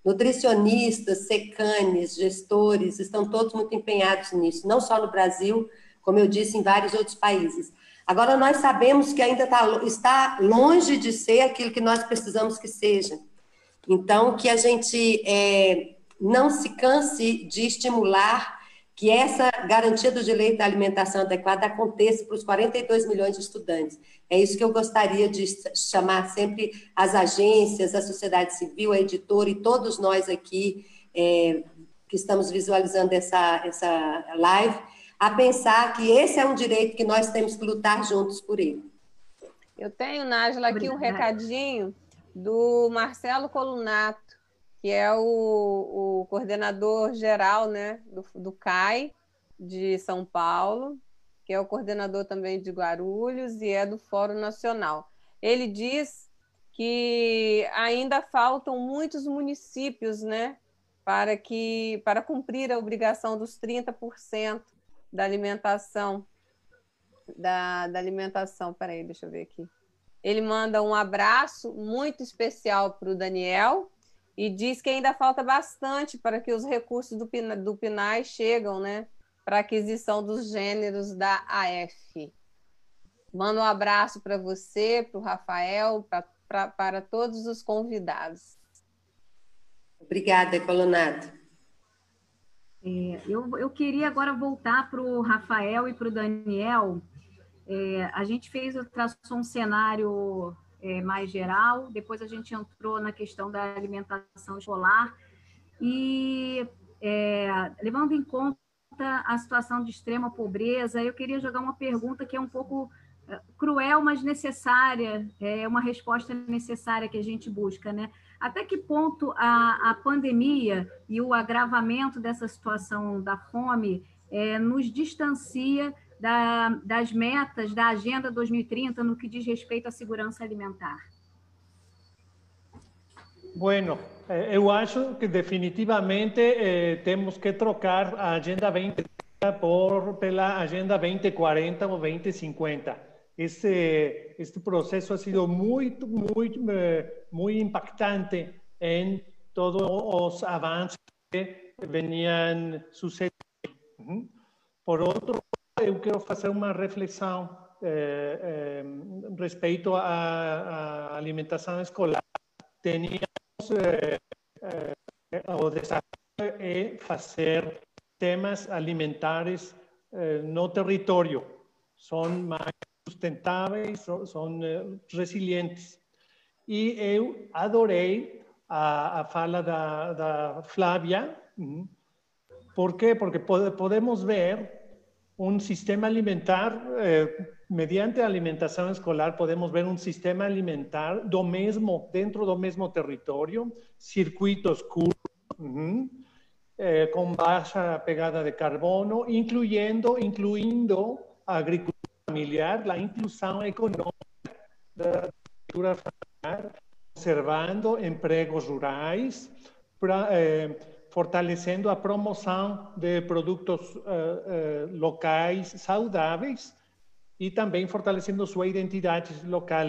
Nutricionistas, secanes, gestores, estão todos muito empenhados nisso, não só no Brasil, como eu disse, em vários outros países. Agora, nós sabemos que ainda tá, está longe de ser aquilo que nós precisamos que seja. Então, que a gente é, não se canse de estimular que essa garantia do direito à alimentação adequada aconteça para os 42 milhões de estudantes. É isso que eu gostaria de chamar sempre as agências, a sociedade civil, a editora e todos nós aqui é, que estamos visualizando essa, essa live, a pensar que esse é um direito que nós temos que lutar juntos por ele. Eu tenho, Nájila, aqui um recadinho do Marcelo Colunato que é o, o coordenador geral né, do, do CAI de São Paulo, que é o coordenador também de Guarulhos e é do Fórum Nacional. Ele diz que ainda faltam muitos municípios né, para, que, para cumprir a obrigação dos 30% da alimentação. Da, da alimentação, peraí, deixa eu ver aqui. Ele manda um abraço muito especial para o Daniel, e diz que ainda falta bastante para que os recursos do, do PNAE chegam né, para aquisição dos gêneros da AF. Mando um abraço para você, para o Rafael, pra, pra, para todos os convidados. Obrigada, Colonado. É, eu, eu queria agora voltar para o Rafael e para o Daniel. É, a gente fez, traçou um cenário é, mais geral, depois a gente entrou na questão da alimentação escolar, e é, levando em conta a situação de extrema pobreza, eu queria jogar uma pergunta que é um pouco é, cruel, mas necessária, é uma resposta necessária que a gente busca, né? Até que ponto a, a pandemia e o agravamento dessa situação da fome é, nos distancia da, das metas da Agenda 2030 no que diz respeito à segurança alimentar? Bueno, eh, eu acho que definitivamente eh, temos que trocar a Agenda 2030 por pela Agenda 2040 ou 2050. Esse, este processo ha sido muito, muito, muito impactante em todos os avanços que veniam sucedendo. Por outro eu quero fazer uma reflexão eh, eh, respeito à, alimentação escolar. Teníamos eh, o desafio é fazer temas alimentares no território. São mais sustentáveis, são, são resilientes. E eu adorei a, a fala da, da Flávia. Por quê? Porque pode, podemos ver um sistema alimentar eh, mediante a alimentação escolar, podemos ver um sistema alimentar do mesmo, dentro do mesmo território, circuitos curtos, eh, com baixa pegada de carbono, incluindo, incluindo a agricultura familiar, a inclusão econômica da agricultura familiar, conservando empregos rurais, pra, eh, fortalecendo a promoção de produtos eh, eh, locais saudáveis, e também fortalecendo sua identidade local.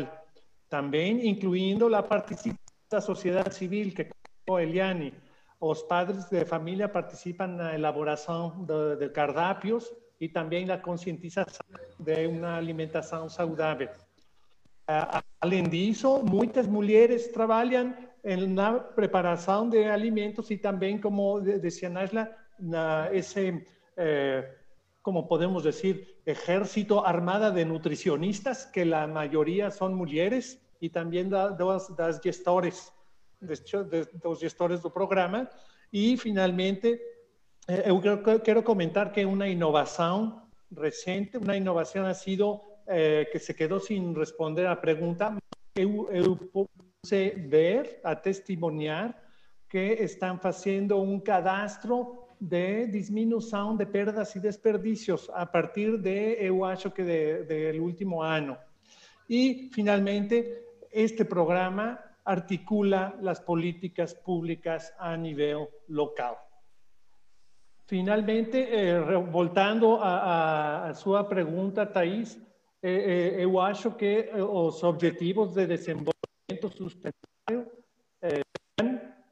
Também incluindo a participação da sociedade civil, que como Eliane, os padres de família participam na elaboração de, de cardápios e também na conscientização de uma alimentação saudável. Além disso, muitas mulheres trabalham na preparação de alimentos e também, como dizia Nasla, na esse eh, como podemos decir, ejército armada de nutricionistas, que la mayoría son mujeres, y también de dos, das gestores, de, de, dos gestores do programa. E, finalmente, eh, eu quero, quero comentar que uma inovação recente, uma inovação ha sido eh, que se quedou sem responder à pergunta, eu, eu pude ver, a testemunhar, que estão fazendo um cadastro de disminuição de perdas e desperdícios a partir de, eu acho que, do último ano. E, finalmente, este programa articula as políticas públicas a nível local. Finalmente, eh, voltando a, a, a, sua pergunta, Thais, eh, eh, acho que os objetivos de desenvolvimento sustentável eh,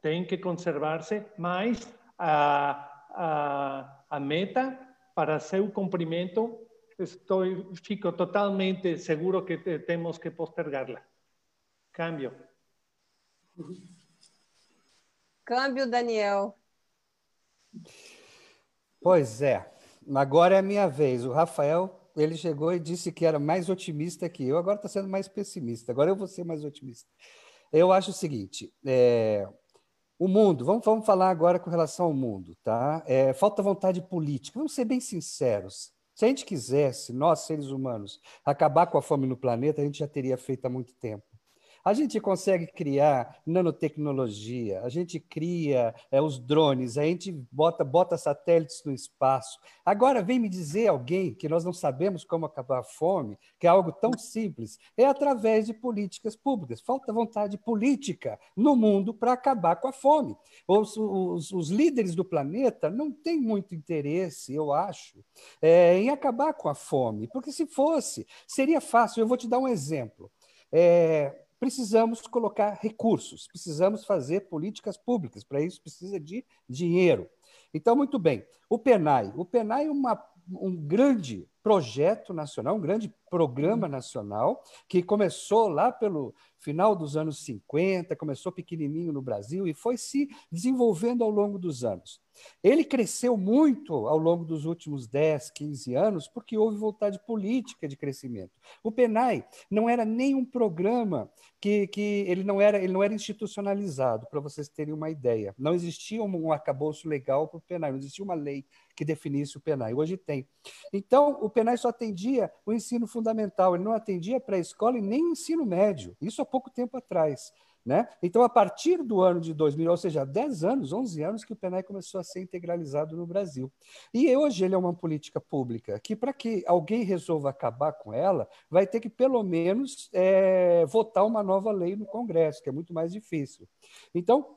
têm que conservar-se, mas a a, a meta para seu cumprimento, estou, fico totalmente seguro que te, temos que postergá-la. Câmbio. Câmbio, Daniel. Pois é. Agora é a minha vez. O Rafael, ele chegou e disse que era mais otimista que eu, agora está sendo mais pessimista. Agora eu vou ser mais otimista. Eu acho o seguinte: é, o mundo, vamos, vamos falar agora com relação ao mundo, tá? É, falta vontade política. Vamos ser bem sinceros. Se a gente quisesse, nós seres humanos, acabar com a fome no planeta, a gente já teria feito há muito tempo. A gente consegue criar nanotecnologia, a gente cria é, os drones, a gente bota, bota satélites no espaço. Agora, vem me dizer alguém que nós não sabemos como acabar a fome, que é algo tão simples, é através de políticas públicas. Falta vontade política no mundo para acabar com a fome. Os, os, os, líderes do planeta não têm muito interesse, eu acho, é, em acabar com a fome, porque se fosse, seria fácil. Eu vou te dar um exemplo. É, precisamos colocar recursos, precisamos fazer políticas públicas. Para isso, precisa de dinheiro. Então, muito bem. O PENAI. O PENAI é uma, um grande projeto nacional, um grande programa nacional, que começou lá pelo final dos anos 50, começou pequenininho no Brasil e foi se desenvolvendo ao longo dos anos. Ele cresceu muito ao longo dos últimos 10, 15 anos, porque houve vontade política de crescimento. O PENAI não era nem um programa que, que ele, não era, ele não era institucionalizado, para vocês terem uma ideia. Não existia um arcabouço legal para o PENAI, não existia uma lei que definisse o PENAI. Hoje tem. Então, o PENAI só atendia o ensino fundamental, ele não atendia pré-escola e nem ensino médio. Isso pouco tempo atrás. Né? Então, a partir do ano de 2000, ou seja, 10 anos, 11 anos que o PENAI começou a ser integralizado no Brasil. E hoje ele é uma política pública que, para que alguém resolva acabar com ela, vai ter que, pelo menos, é, votar uma nova lei no Congresso, que é muito mais difícil. Então,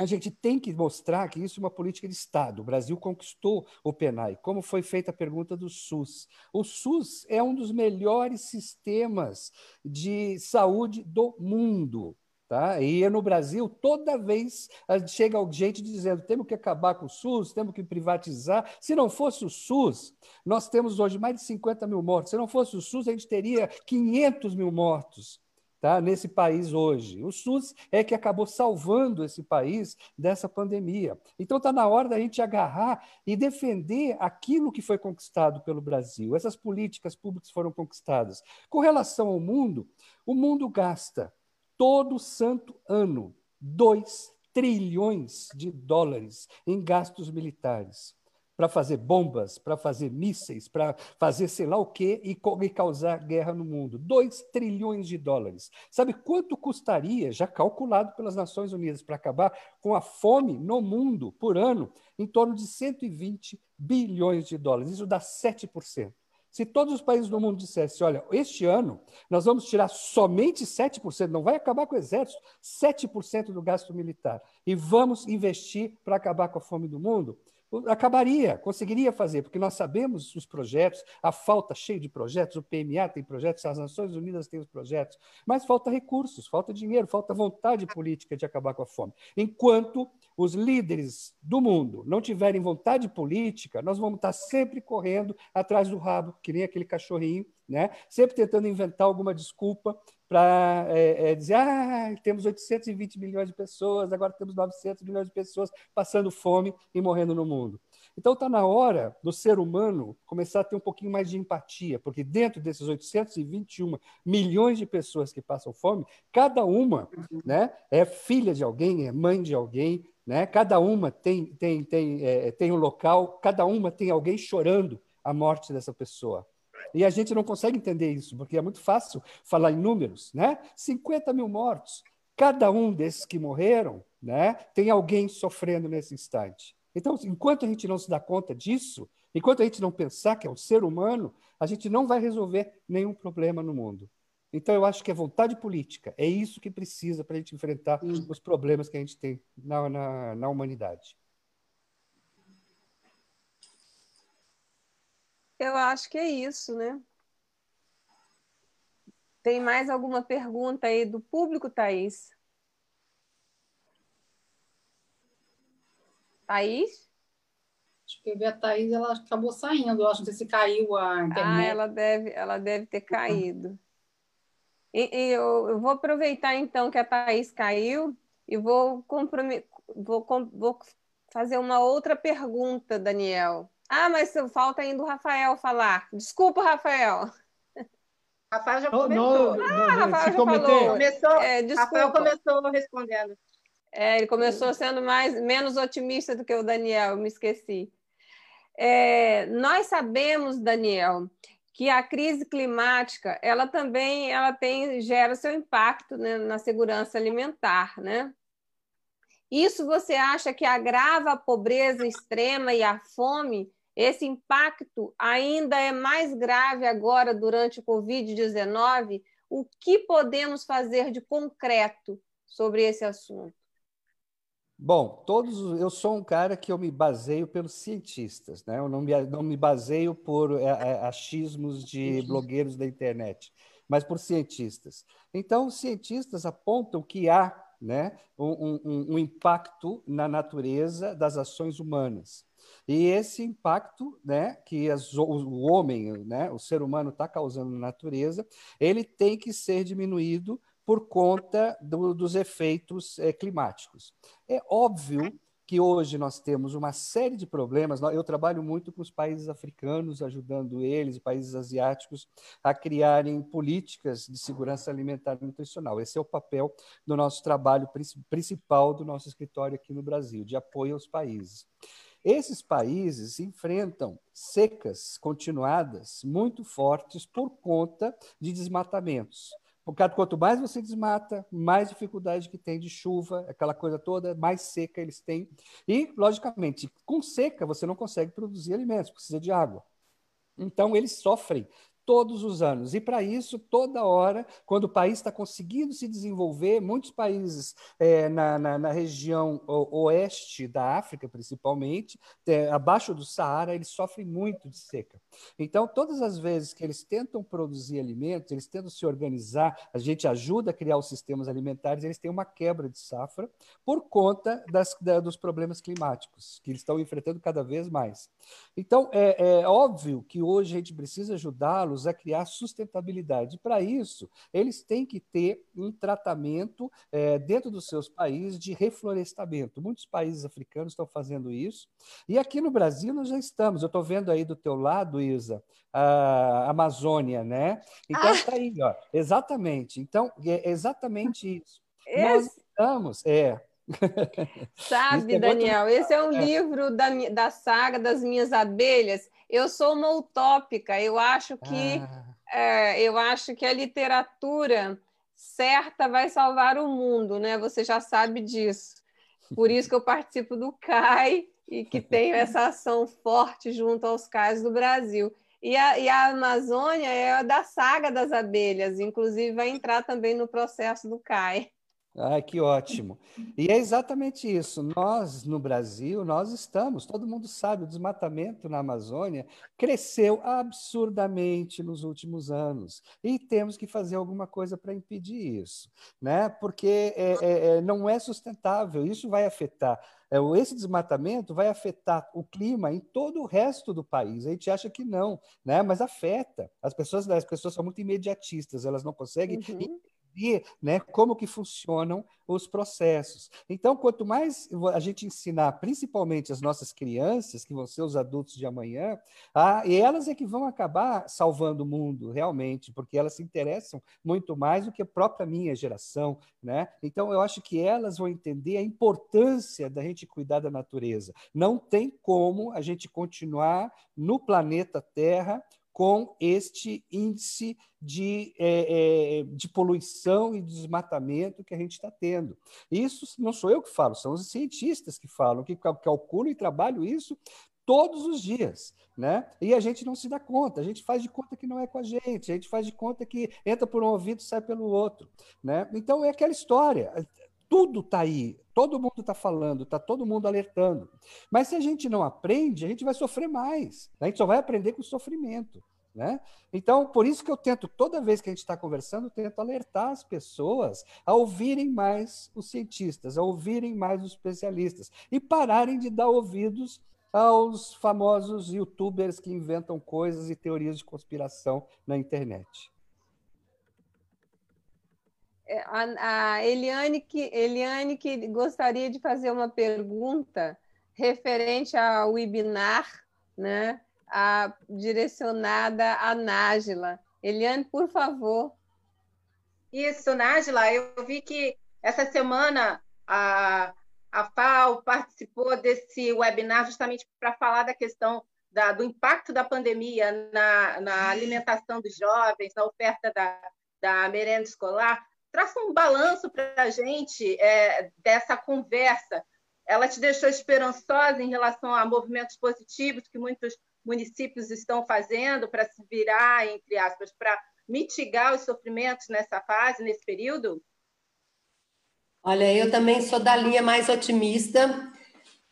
a gente tem que mostrar que isso é uma política de Estado. O Brasil conquistou o PENAI, como foi feita a pergunta do SUS. O SUS é um dos melhores sistemas de saúde do mundo. Tá? E no Brasil, toda vez chega gente dizendo temos que acabar com o SUS, temos que privatizar. Se não fosse o SUS, nós temos hoje mais de 50 mil mortos. Se não fosse o SUS, a gente teria 500 mil mortos. Tá, nesse país hoje. O SUS é que acabou salvando esse país dessa pandemia. Então está na hora da gente agarrar e defender aquilo que foi conquistado pelo Brasil. Essas políticas públicas foram conquistadas. Com relação ao mundo, o mundo gasta todo santo ano 2 trilhões de dólares em gastos militares para fazer bombas, para fazer mísseis, para fazer sei lá o quê e, e causar guerra no mundo. 2 trilhões de dólares. Sabe quanto custaria, já calculado pelas Nações Unidas, para acabar com a fome no mundo por ano? Em torno de 120 bilhões de dólares. Isso dá 7%. Se todos os países do mundo dissessem, olha, este ano nós vamos tirar somente 7%, não vai acabar com o exército, 7% do gasto militar, e vamos investir para acabar com a fome do mundo, acabaria, conseguiria fazer, porque nós sabemos os projetos, a falta cheia de projetos, o PMA tem projetos, as Nações Unidas têm os projetos, mas falta recursos, falta dinheiro, falta vontade política de acabar com a fome. Enquanto os líderes do mundo não tiverem vontade política, nós vamos estar sempre correndo atrás do rabo, que nem aquele cachorrinho, né? sempre tentando inventar alguma desculpa para é, é, dizer ah, temos 820 milhões de pessoas, agora temos 900 milhões de pessoas passando fome e morrendo no mundo. Então está na hora do ser humano começar a ter um pouquinho mais de empatia, porque dentro desses 821 milhões de pessoas que passam fome, cada uma né, é filha de alguém, é mãe de alguém, né? cada uma tem, tem, tem, é, tem um local, cada uma tem alguém chorando a morte dessa pessoa. E a gente não consegue entender isso, porque é muito fácil falar em números, né? 50 mil mortos. Cada um desses que morreram, né, tem alguém sofrendo nesse instante. Então, enquanto a gente não se dá conta disso, enquanto a gente não pensar que é um ser humano, a gente não vai resolver nenhum problema no mundo. Então, eu acho que é vontade política. É isso que precisa para a gente enfrentar os problemas que a gente tem na, na, na humanidade. Eu acho que é isso, né? Tem mais alguma pergunta aí do público, Thaís? Thaís? Acho que a Thaís ela acabou saindo. Eu acho, não sei se caiu a ah, internet. Ah, ela deve, ela deve ter caído. E, e eu, eu, vou aproveitar então que a Thaís caiu e vou, vou, vou fazer uma outra pergunta, Daniel. Ah, mas falta ainda o Rafael falar. Desculpa, Rafael. Rafael já começou. Não, não, ah, Rafael já falou. Começou, é, Rafael começou respondendo. É, ele começou sendo mais menos otimista do que o Daniel, me esqueci. É, nós sabemos, Daniel, que a crise climática ela também ela tem gera seu impacto né, na segurança alimentar, né? Isso você acha que agrava a pobreza extrema e a fome esse impacto ainda é mais grave agora durante o Covid-19. O que podemos fazer de concreto sobre esse assunto? Bom, todos eu sou um cara que eu me baseio pelos cientistas, né? Eu não me, não me baseio por é, é, achismos de blogueiros da internet, mas por cientistas. Então, os cientistas apontam que há né, um, um, um impacto na natureza das ações humanas. E esse impacto né, que as, o homem, né, o ser humano está causando na natureza, ele tem que ser diminuído por conta do, dos efeitos é, climáticos. É óbvio que hoje nós temos uma série de problemas. Eu trabalho muito com os países africanos, ajudando eles, países asiáticos, a criarem políticas de segurança alimentar e nutricional. Esse é o papel do nosso trabalho principal do nosso escritório aqui no Brasil, de apoio aos países. Esses países enfrentam secas continuadas muito fortes por conta de desmatamentos. Porque quanto mais você desmata, mais dificuldade que tem de chuva, aquela coisa toda, mais seca eles têm. E, logicamente, com seca você não consegue produzir alimentos, precisa de água. Então, eles sofrem todos os anos. E para isso, toda hora, quando o país está conseguindo se desenvolver, muitos países é, na, na, na, região oeste da África, principalmente, é, abaixo do Saara, eles sofrem muito de seca. Então, todas as vezes que eles tentam produzir alimentos, eles tentam se organizar, a gente ajuda a criar os sistemas alimentares, eles têm uma quebra de safra por conta das, da, dos problemas climáticos, que eles estão enfrentando cada vez mais. Então, é, é óbvio que hoje a gente precisa ajudá-los a criar sustentabilidade. Para isso, eles têm que ter um tratamento é, dentro dos seus países de reflorestamento. Muitos países africanos estão fazendo isso. E aqui no Brasil nós já estamos. Eu estou vendo aí do teu lado, Isa, a Amazônia, né? Então está ah. aí, ó. Exatamente. Então, é exatamente isso. Esse... Nós estamos, é, Sabe, é Daniel, esse é um é. livro da, da saga das minhas abelhas eu sou uma utópica. Eu acho que ah. é, eu acho que a literatura certa vai salvar o mundo, né? Você já sabe disso. Por isso que eu participo do CAI e que tenho essa ação forte junto aos CAIs do Brasil. E a, e a Amazônia é a da saga das abelhas, inclusive vai entrar também no processo do CAI. Ah, que ótimo. E é exatamente isso. Nós, no Brasil, nós estamos, todo mundo sabe, o desmatamento na Amazônia cresceu absurdamente nos últimos anos. E temos que fazer alguma coisa para impedir isso, né? porque é, é, é, não é sustentável. Isso vai afetar. É, esse desmatamento vai afetar o clima em todo o resto do país. A gente acha que não, né? mas afeta. As pessoas, as pessoas são muito imediatistas, elas não conseguem uhum entender né, como que funcionam os processos. Então, quanto mais a gente ensinar, principalmente as nossas crianças, que vão ser os adultos de amanhã, a, e elas é que vão acabar salvando o mundo, realmente, porque elas se interessam muito mais do que a própria minha geração. Né? Então, eu acho que elas vão entender a importância da gente cuidar da natureza. Não tem como a gente continuar no planeta Terra com este índice de, é, é, de poluição e desmatamento que a gente está tendo. Isso não sou eu que falo, são os cientistas que falam, que calculam e trabalham isso todos os dias, né? E a gente não se dá conta, a gente faz de conta que não é com a gente, a gente faz de conta que entra por um ouvido e sai pelo outro, né? Então é aquela história, tudo está aí, todo mundo está falando, está todo mundo alertando. Mas se a gente não aprende, a gente vai sofrer mais. A gente só vai aprender com sofrimento. Né? Então, por isso que eu tento, toda vez que a gente está conversando, eu tento alertar as pessoas a ouvirem mais os cientistas, a ouvirem mais os especialistas e pararem de dar ouvidos aos famosos youtubers que inventam coisas e teorias de conspiração na internet. É, a, a Eliane, que, Eliane que gostaria de fazer uma pergunta referente ao webinar, né? a, direcionada a Nájila. Eliane, por favor. Isso, Nájila, eu vi que essa semana a, a FAO participou desse webinar justamente para falar da questão da, do impacto da pandemia na, na alimentação dos jovens, na oferta da, da merenda escolar. Traça um balanço para a gente é, dessa conversa. Ela te deixou esperançosa em relação a movimentos positivos que muitos municípios estão fazendo para se virar, entre aspas, para mitigar os sofrimentos nessa fase, nesse período? Olha, eu também sou da linha mais otimista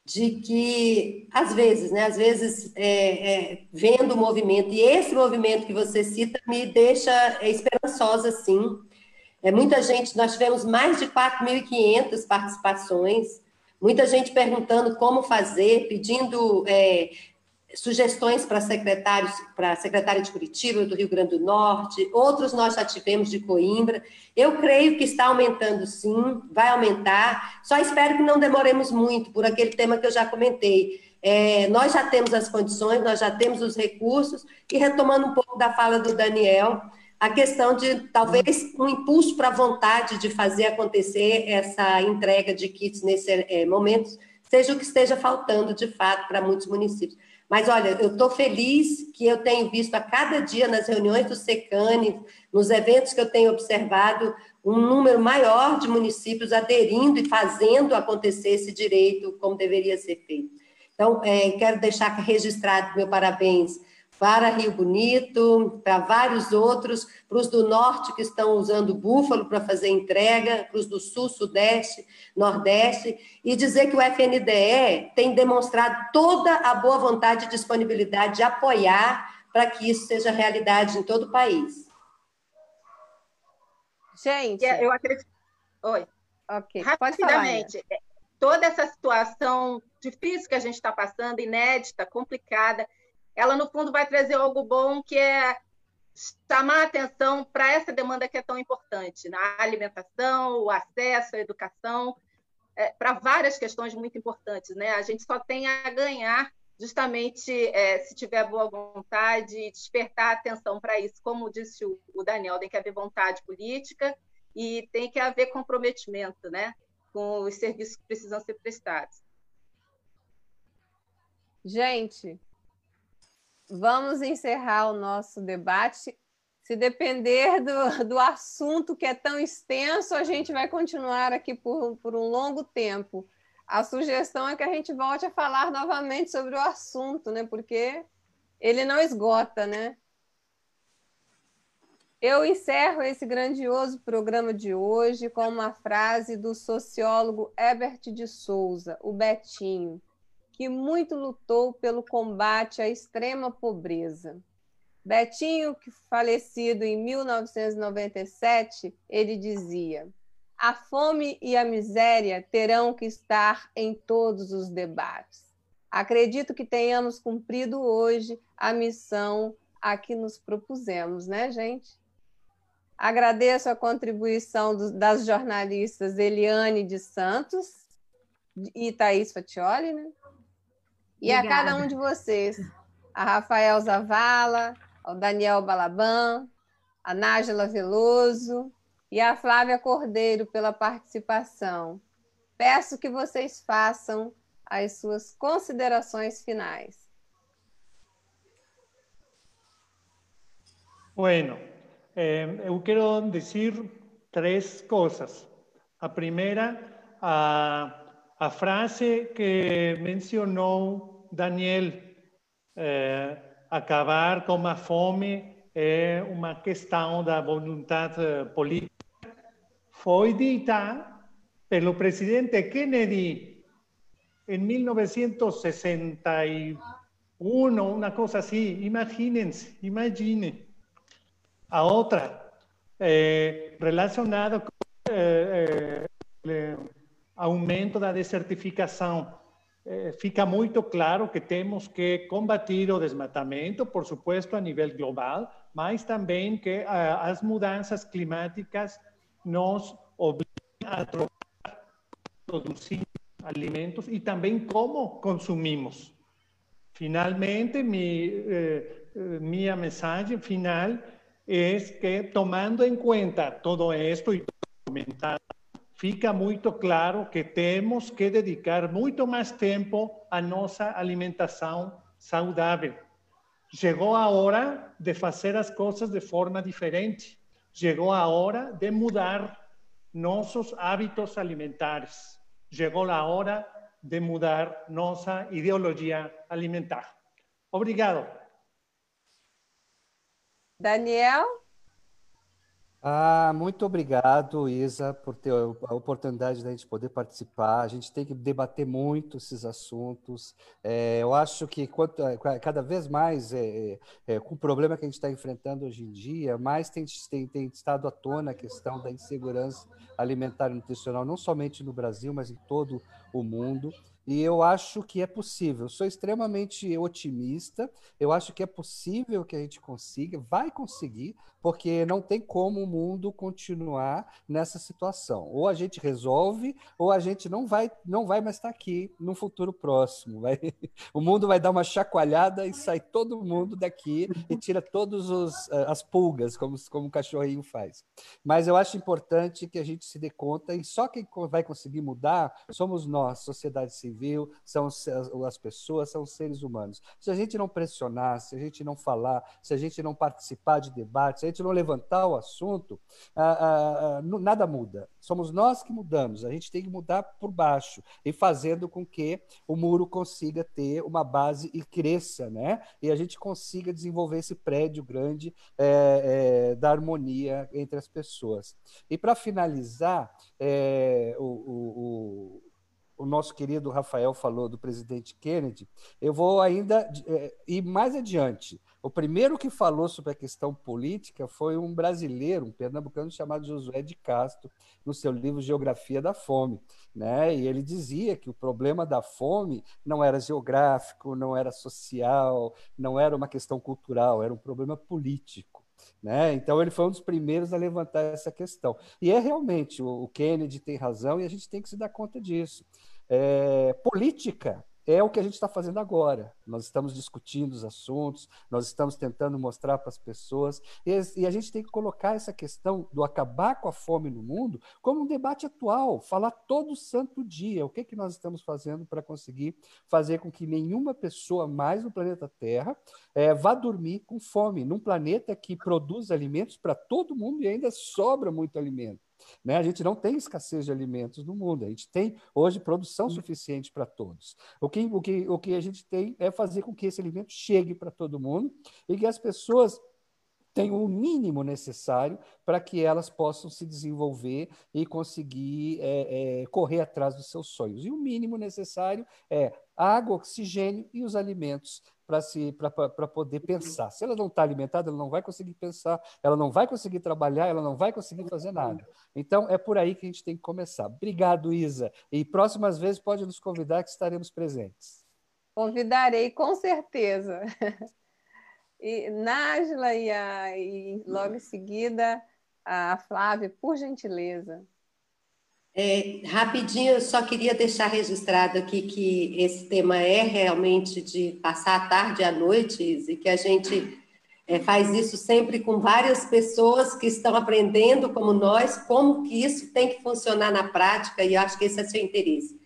de que, às vezes, né, às vezes, é, é, vendo o movimento, e esse movimento que você cita me deixa esperançosa, sim. É, muita gente, nós tivemos mais de 4.500 participações, muita gente perguntando como fazer, pedindo é, sugestões para secretários, para a secretária de Curitiba, do Rio Grande do Norte, outros nós já tivemos de Coimbra. Eu creio que está aumentando sim, vai aumentar. Só espero que não demoremos muito por aquele tema que eu já comentei. É, nós já temos as condições, nós já temos os recursos, e retomando um pouco da fala do Daniel, a questão de talvez um impulso para a vontade de fazer acontecer essa entrega de kits nesse é, momento, seja o que esteja faltando de fato para muitos municípios. Mas olha, eu estou feliz que eu tenho visto a cada dia nas reuniões do SECANE, nos eventos que eu tenho observado, um número maior de municípios aderindo e fazendo acontecer esse direito como deveria ser feito. Então, é, quero deixar registrado meu parabéns para Rio Bonito, para vários outros, para os do norte que estão usando búfalo para fazer entrega, para os do sul, sudeste, nordeste, e dizer que o FNDE tem demonstrado toda a boa vontade e disponibilidade de apoiar para que isso seja realidade em todo o país. Gente, eu acredito. Oi. Ok. Rapidamente, falar, toda essa situação difícil que a gente está passando, inédita, complicada, ela no fundo vai trazer algo bom que é chamar a atenção para essa demanda que é tão importante, na alimentação, o acesso à educação, é, para várias questões muito importantes. Né? A gente só tem a ganhar justamente é, se tiver boa vontade despertar atenção para isso. Como disse o, o, Daniel, tem que haver vontade política e tem que haver comprometimento né, com os serviços que precisam ser prestados. Gente, vamos encerrar o nosso debate. Se depender do, do assunto que é tão extenso, a gente vai continuar aqui por, por um longo tempo. A sugestão é que a gente volte a falar novamente sobre o assunto, né? Porque ele não esgota, né? Eu encerro esse grandioso programa de hoje com uma frase do sociólogo Herbert de Souza, o Betinho que muito lutou pelo combate à extrema pobreza. Betinho, falecido em 1997, ele dizia: a fome e a miséria terão que estar em todos os debates. Acredito que tenhamos cumprido hoje a missão a que nos propusemos, né, gente? Agradeço a contribuição das jornalistas Eliane de Santos e Thaís Fatioli, né? E Obrigada. a cada um de vocês, a Rafael Zavala, ao Daniel Balaban, a Nájila Veloso e a Flávia Cordeiro pela participação. Peço que vocês façam as suas considerações finais. Bueno, eh, eu quero dizer três coisas. A primeira, a a frase que mencionou Daniel, eh, acabar com a fome é uma questão da vontade política, foi dita pelo presidente Kennedy em 1961, uma coisa assim, imaginem-se, imaginem. A outra, eh, relacionada com eh, eh aumento da desertificação. Eh, fica muito claro que temos que combater o desmatamento, por supuesto, a nível global, mas também que ah, as mudanças climáticas nos obrigam a trocar, alimentos e também como consumimos. Finalmente, mi, eh, eh minha mensagem final é que, tomando em conta todo isto e comentado, fica muito claro que temos que dedicar muito mais tempo à nossa alimentação saudável. Chegou a hora de fazer as coisas de forma diferente. Chegou a hora de mudar nossos hábitos alimentares. Chegou a hora de mudar nossa ideologia alimentar. Obrigado. Daniel? Ah, muito obrigado, Isa, por ter a oportunidade da gente poder participar. A gente tem que debater muito esses assuntos. É, eu acho que quanto, é, cada vez mais, é, é, é, com o problema que a gente está enfrentando hoje em dia, mais tem, tem, tem estado à tona a questão da insegurança alimentar e nutricional, não somente no Brasil, mas em todo o mundo. E eu acho que é possível. Sou extremamente otimista. Eu acho que é possível que a gente consiga, vai conseguir, porque não tem como o mundo continuar nessa situação. Ou a gente resolve, ou a gente não vai, não vai mais estar aqui no futuro próximo. Vai, o mundo vai dar uma chacoalhada e sai todo mundo daqui e tira todas eh, as pulgas, como, como o cachorrinho faz. Mas eu acho importante que a gente se dê conta, e só quem vai conseguir mudar somos nós, sociedade civil, são as pessoas, são seres humanos. Se a gente não pressionar, se a gente não falar, se a gente não participar de debates, a gente não levantar o assunto, ah, ah, ah, nada muda. Somos nós que mudamos. A gente tem que mudar por baixo e fazendo com que o muro consiga ter uma base e cresça, né? E a gente consiga desenvolver esse prédio grande é, é, da harmonia entre as pessoas. E para finalizar, é, o, o, o nosso querido Rafael falou do presidente Kennedy, eu vou ainda é, ir mais adiante. O primeiro que falou sobre a questão política foi um brasileiro, um pernambucano chamado Josué de Castro, no seu livro Geografia da Fome. Né? E ele dizia que o problema da fome não era geográfico, não era social, não era uma questão cultural, era um problema político. Né? Então, ele foi um dos primeiros a levantar essa questão. E é realmente, o Kennedy tem razão e a gente tem que se dar conta disso. É, política é o que a gente está fazendo agora. Nós estamos discutindo os assuntos, nós estamos tentando mostrar para as pessoas, e, e, a gente tem que colocar essa questão do acabar com a fome no mundo como um debate atual, falar todo santo dia o que, que nós estamos fazendo para conseguir fazer com que nenhuma pessoa mais no planeta Terra é, vá dormir com fome, num planeta que produz alimentos para todo mundo e ainda sobra muito alimento. Né? A gente não tem escassez de alimentos no mundo, a gente tem hoje produção hum. suficiente para todos. O que, o, que, o que a gente tem é fazer com que esse alimento chegue para todo mundo e que as pessoas tenham o mínimo necessário para que elas possam se desenvolver e conseguir é, é, correr atrás dos seus sonhos. E o mínimo necessário é água, oxigênio e os alimentos para poder pensar. Se ela não está alimentada, ela não vai conseguir pensar, ela não vai conseguir trabalhar, ela não vai conseguir fazer nada. Então, é por aí que a gente tem que começar. Obrigado, Isa. E próximas vezes pode nos convidar que estaremos presentes. Convidarei, com certeza. E Nájila e, a, e logo em seguida a Flávia, por gentileza. É, rapidinho, eu só queria deixar registrado aqui que esse tema é realmente de passar a tarde e a noite, e que a gente é, faz isso sempre com várias pessoas que estão aprendendo, como nós, como que isso tem que funcionar na prática, e acho que esse é seu interesse.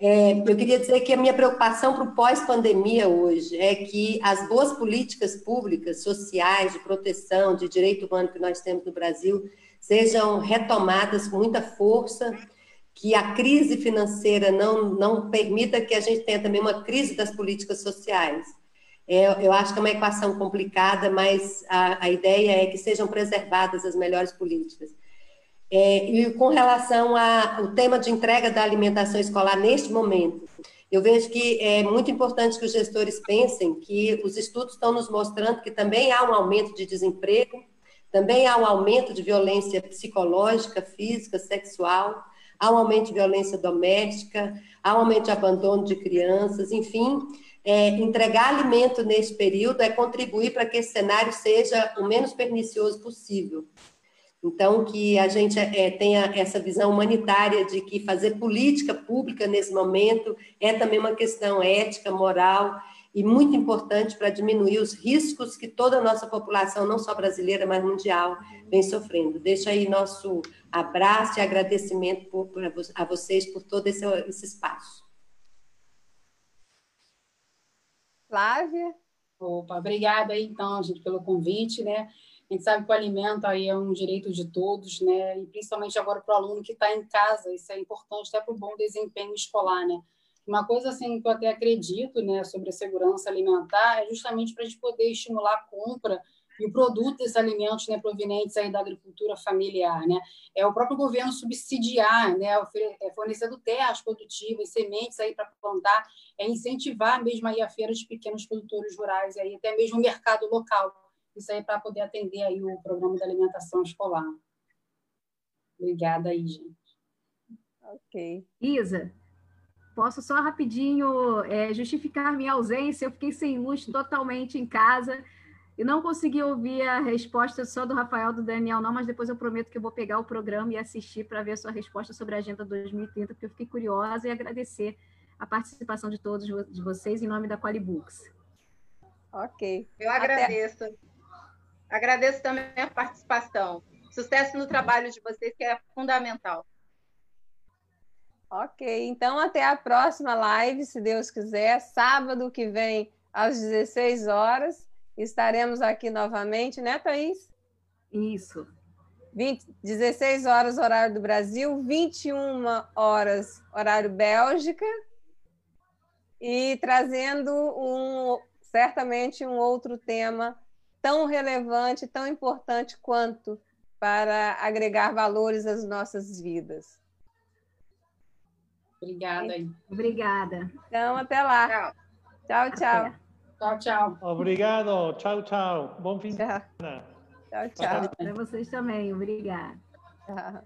É, eu queria dizer que a minha preocupação para o pós-pandemia hoje é que as boas políticas públicas, sociais, de proteção, de direito humano que nós temos no Brasil, sejam retomadas com muita força, que a crise financeira não, não permita que a gente tenha também uma crise das políticas sociais. É, eu acho que é uma equação complicada, mas a, a ideia é que sejam preservadas as melhores políticas. É, e com relação ao tema de entrega da alimentação escolar neste momento, eu vejo que é muito importante que os gestores pensem que os estudos estão nos mostrando que também há um aumento de desemprego, também há um aumento de violência psicológica, física, sexual, há um aumento de violência doméstica, há um aumento de abandono de crianças, enfim. É, entregar alimento nesse período é contribuir para que esse cenário seja o menos pernicioso possível. Então, que a gente é, tenha essa visão humanitária de que fazer política pública nesse momento é também uma questão ética, moral e muito importante para diminuir os riscos que toda a nossa população, não só brasileira, mas mundial, vem sofrendo. Deixa aí nosso abraço e agradecimento por, por, a vocês por todo esse, esse espaço. Flávia? Opa, obrigada aí, então, gente, pelo convite, né? A gente sabe que o alimento aí é um direito de todos, né? E principalmente agora para o aluno que está em casa, isso é importante até para o bom desempenho escolar, né? Uma coisa assim que eu até acredito, né, sobre a segurança alimentar é justamente para a gente poder estimular a compra e o produto desses alimentos né, provenientes aí da agricultura familiar. Né? É o próprio governo subsidiar, né, é, fornecendo terras produtivas, sementes aí para plantar, é incentivar mesmo aí a feira de pequenos produtores rurais, aí, até mesmo o mercado local. Isso aí para poder atender aí o programa de alimentação escolar. Obrigada aí, gente. Ok. Isa, posso só rapidinho é, justificar minha ausência. Eu fiquei sem luz totalmente em casa e não consegui ouvir a resposta só do Rafael do Daniel, não, mas depois eu prometo que eu vou pegar o programa e assistir para ver a sua resposta sobre a Agenda 2030, porque eu fiquei curiosa e agradecer a participação de todos de vocês em nome da Qualibooks. Ok. Eu agradeço. Até... Agradeço também a participação. Sucesso no trabalho de vocês, que é fundamental. Ok, então até a próxima live, se Deus quiser, sábado que vem, às 16 horas. Estaremos aqui novamente, né, Thaís? Isso. 20, 16 horas, horário do Brasil, 21 horas, horário Bélgica, e trazendo um, certamente um outro tema tão relevante, tão importante quanto para agregar valores às nossas vidas. Obrigada. Obrigada. Então, até lá. Tchau, tchau. tchau. Tchau, tchau. Obrigado. Tchau, tchau. Bom fim de semana. Tchau, tchau. Para vocês também. Obrigada. Tchau.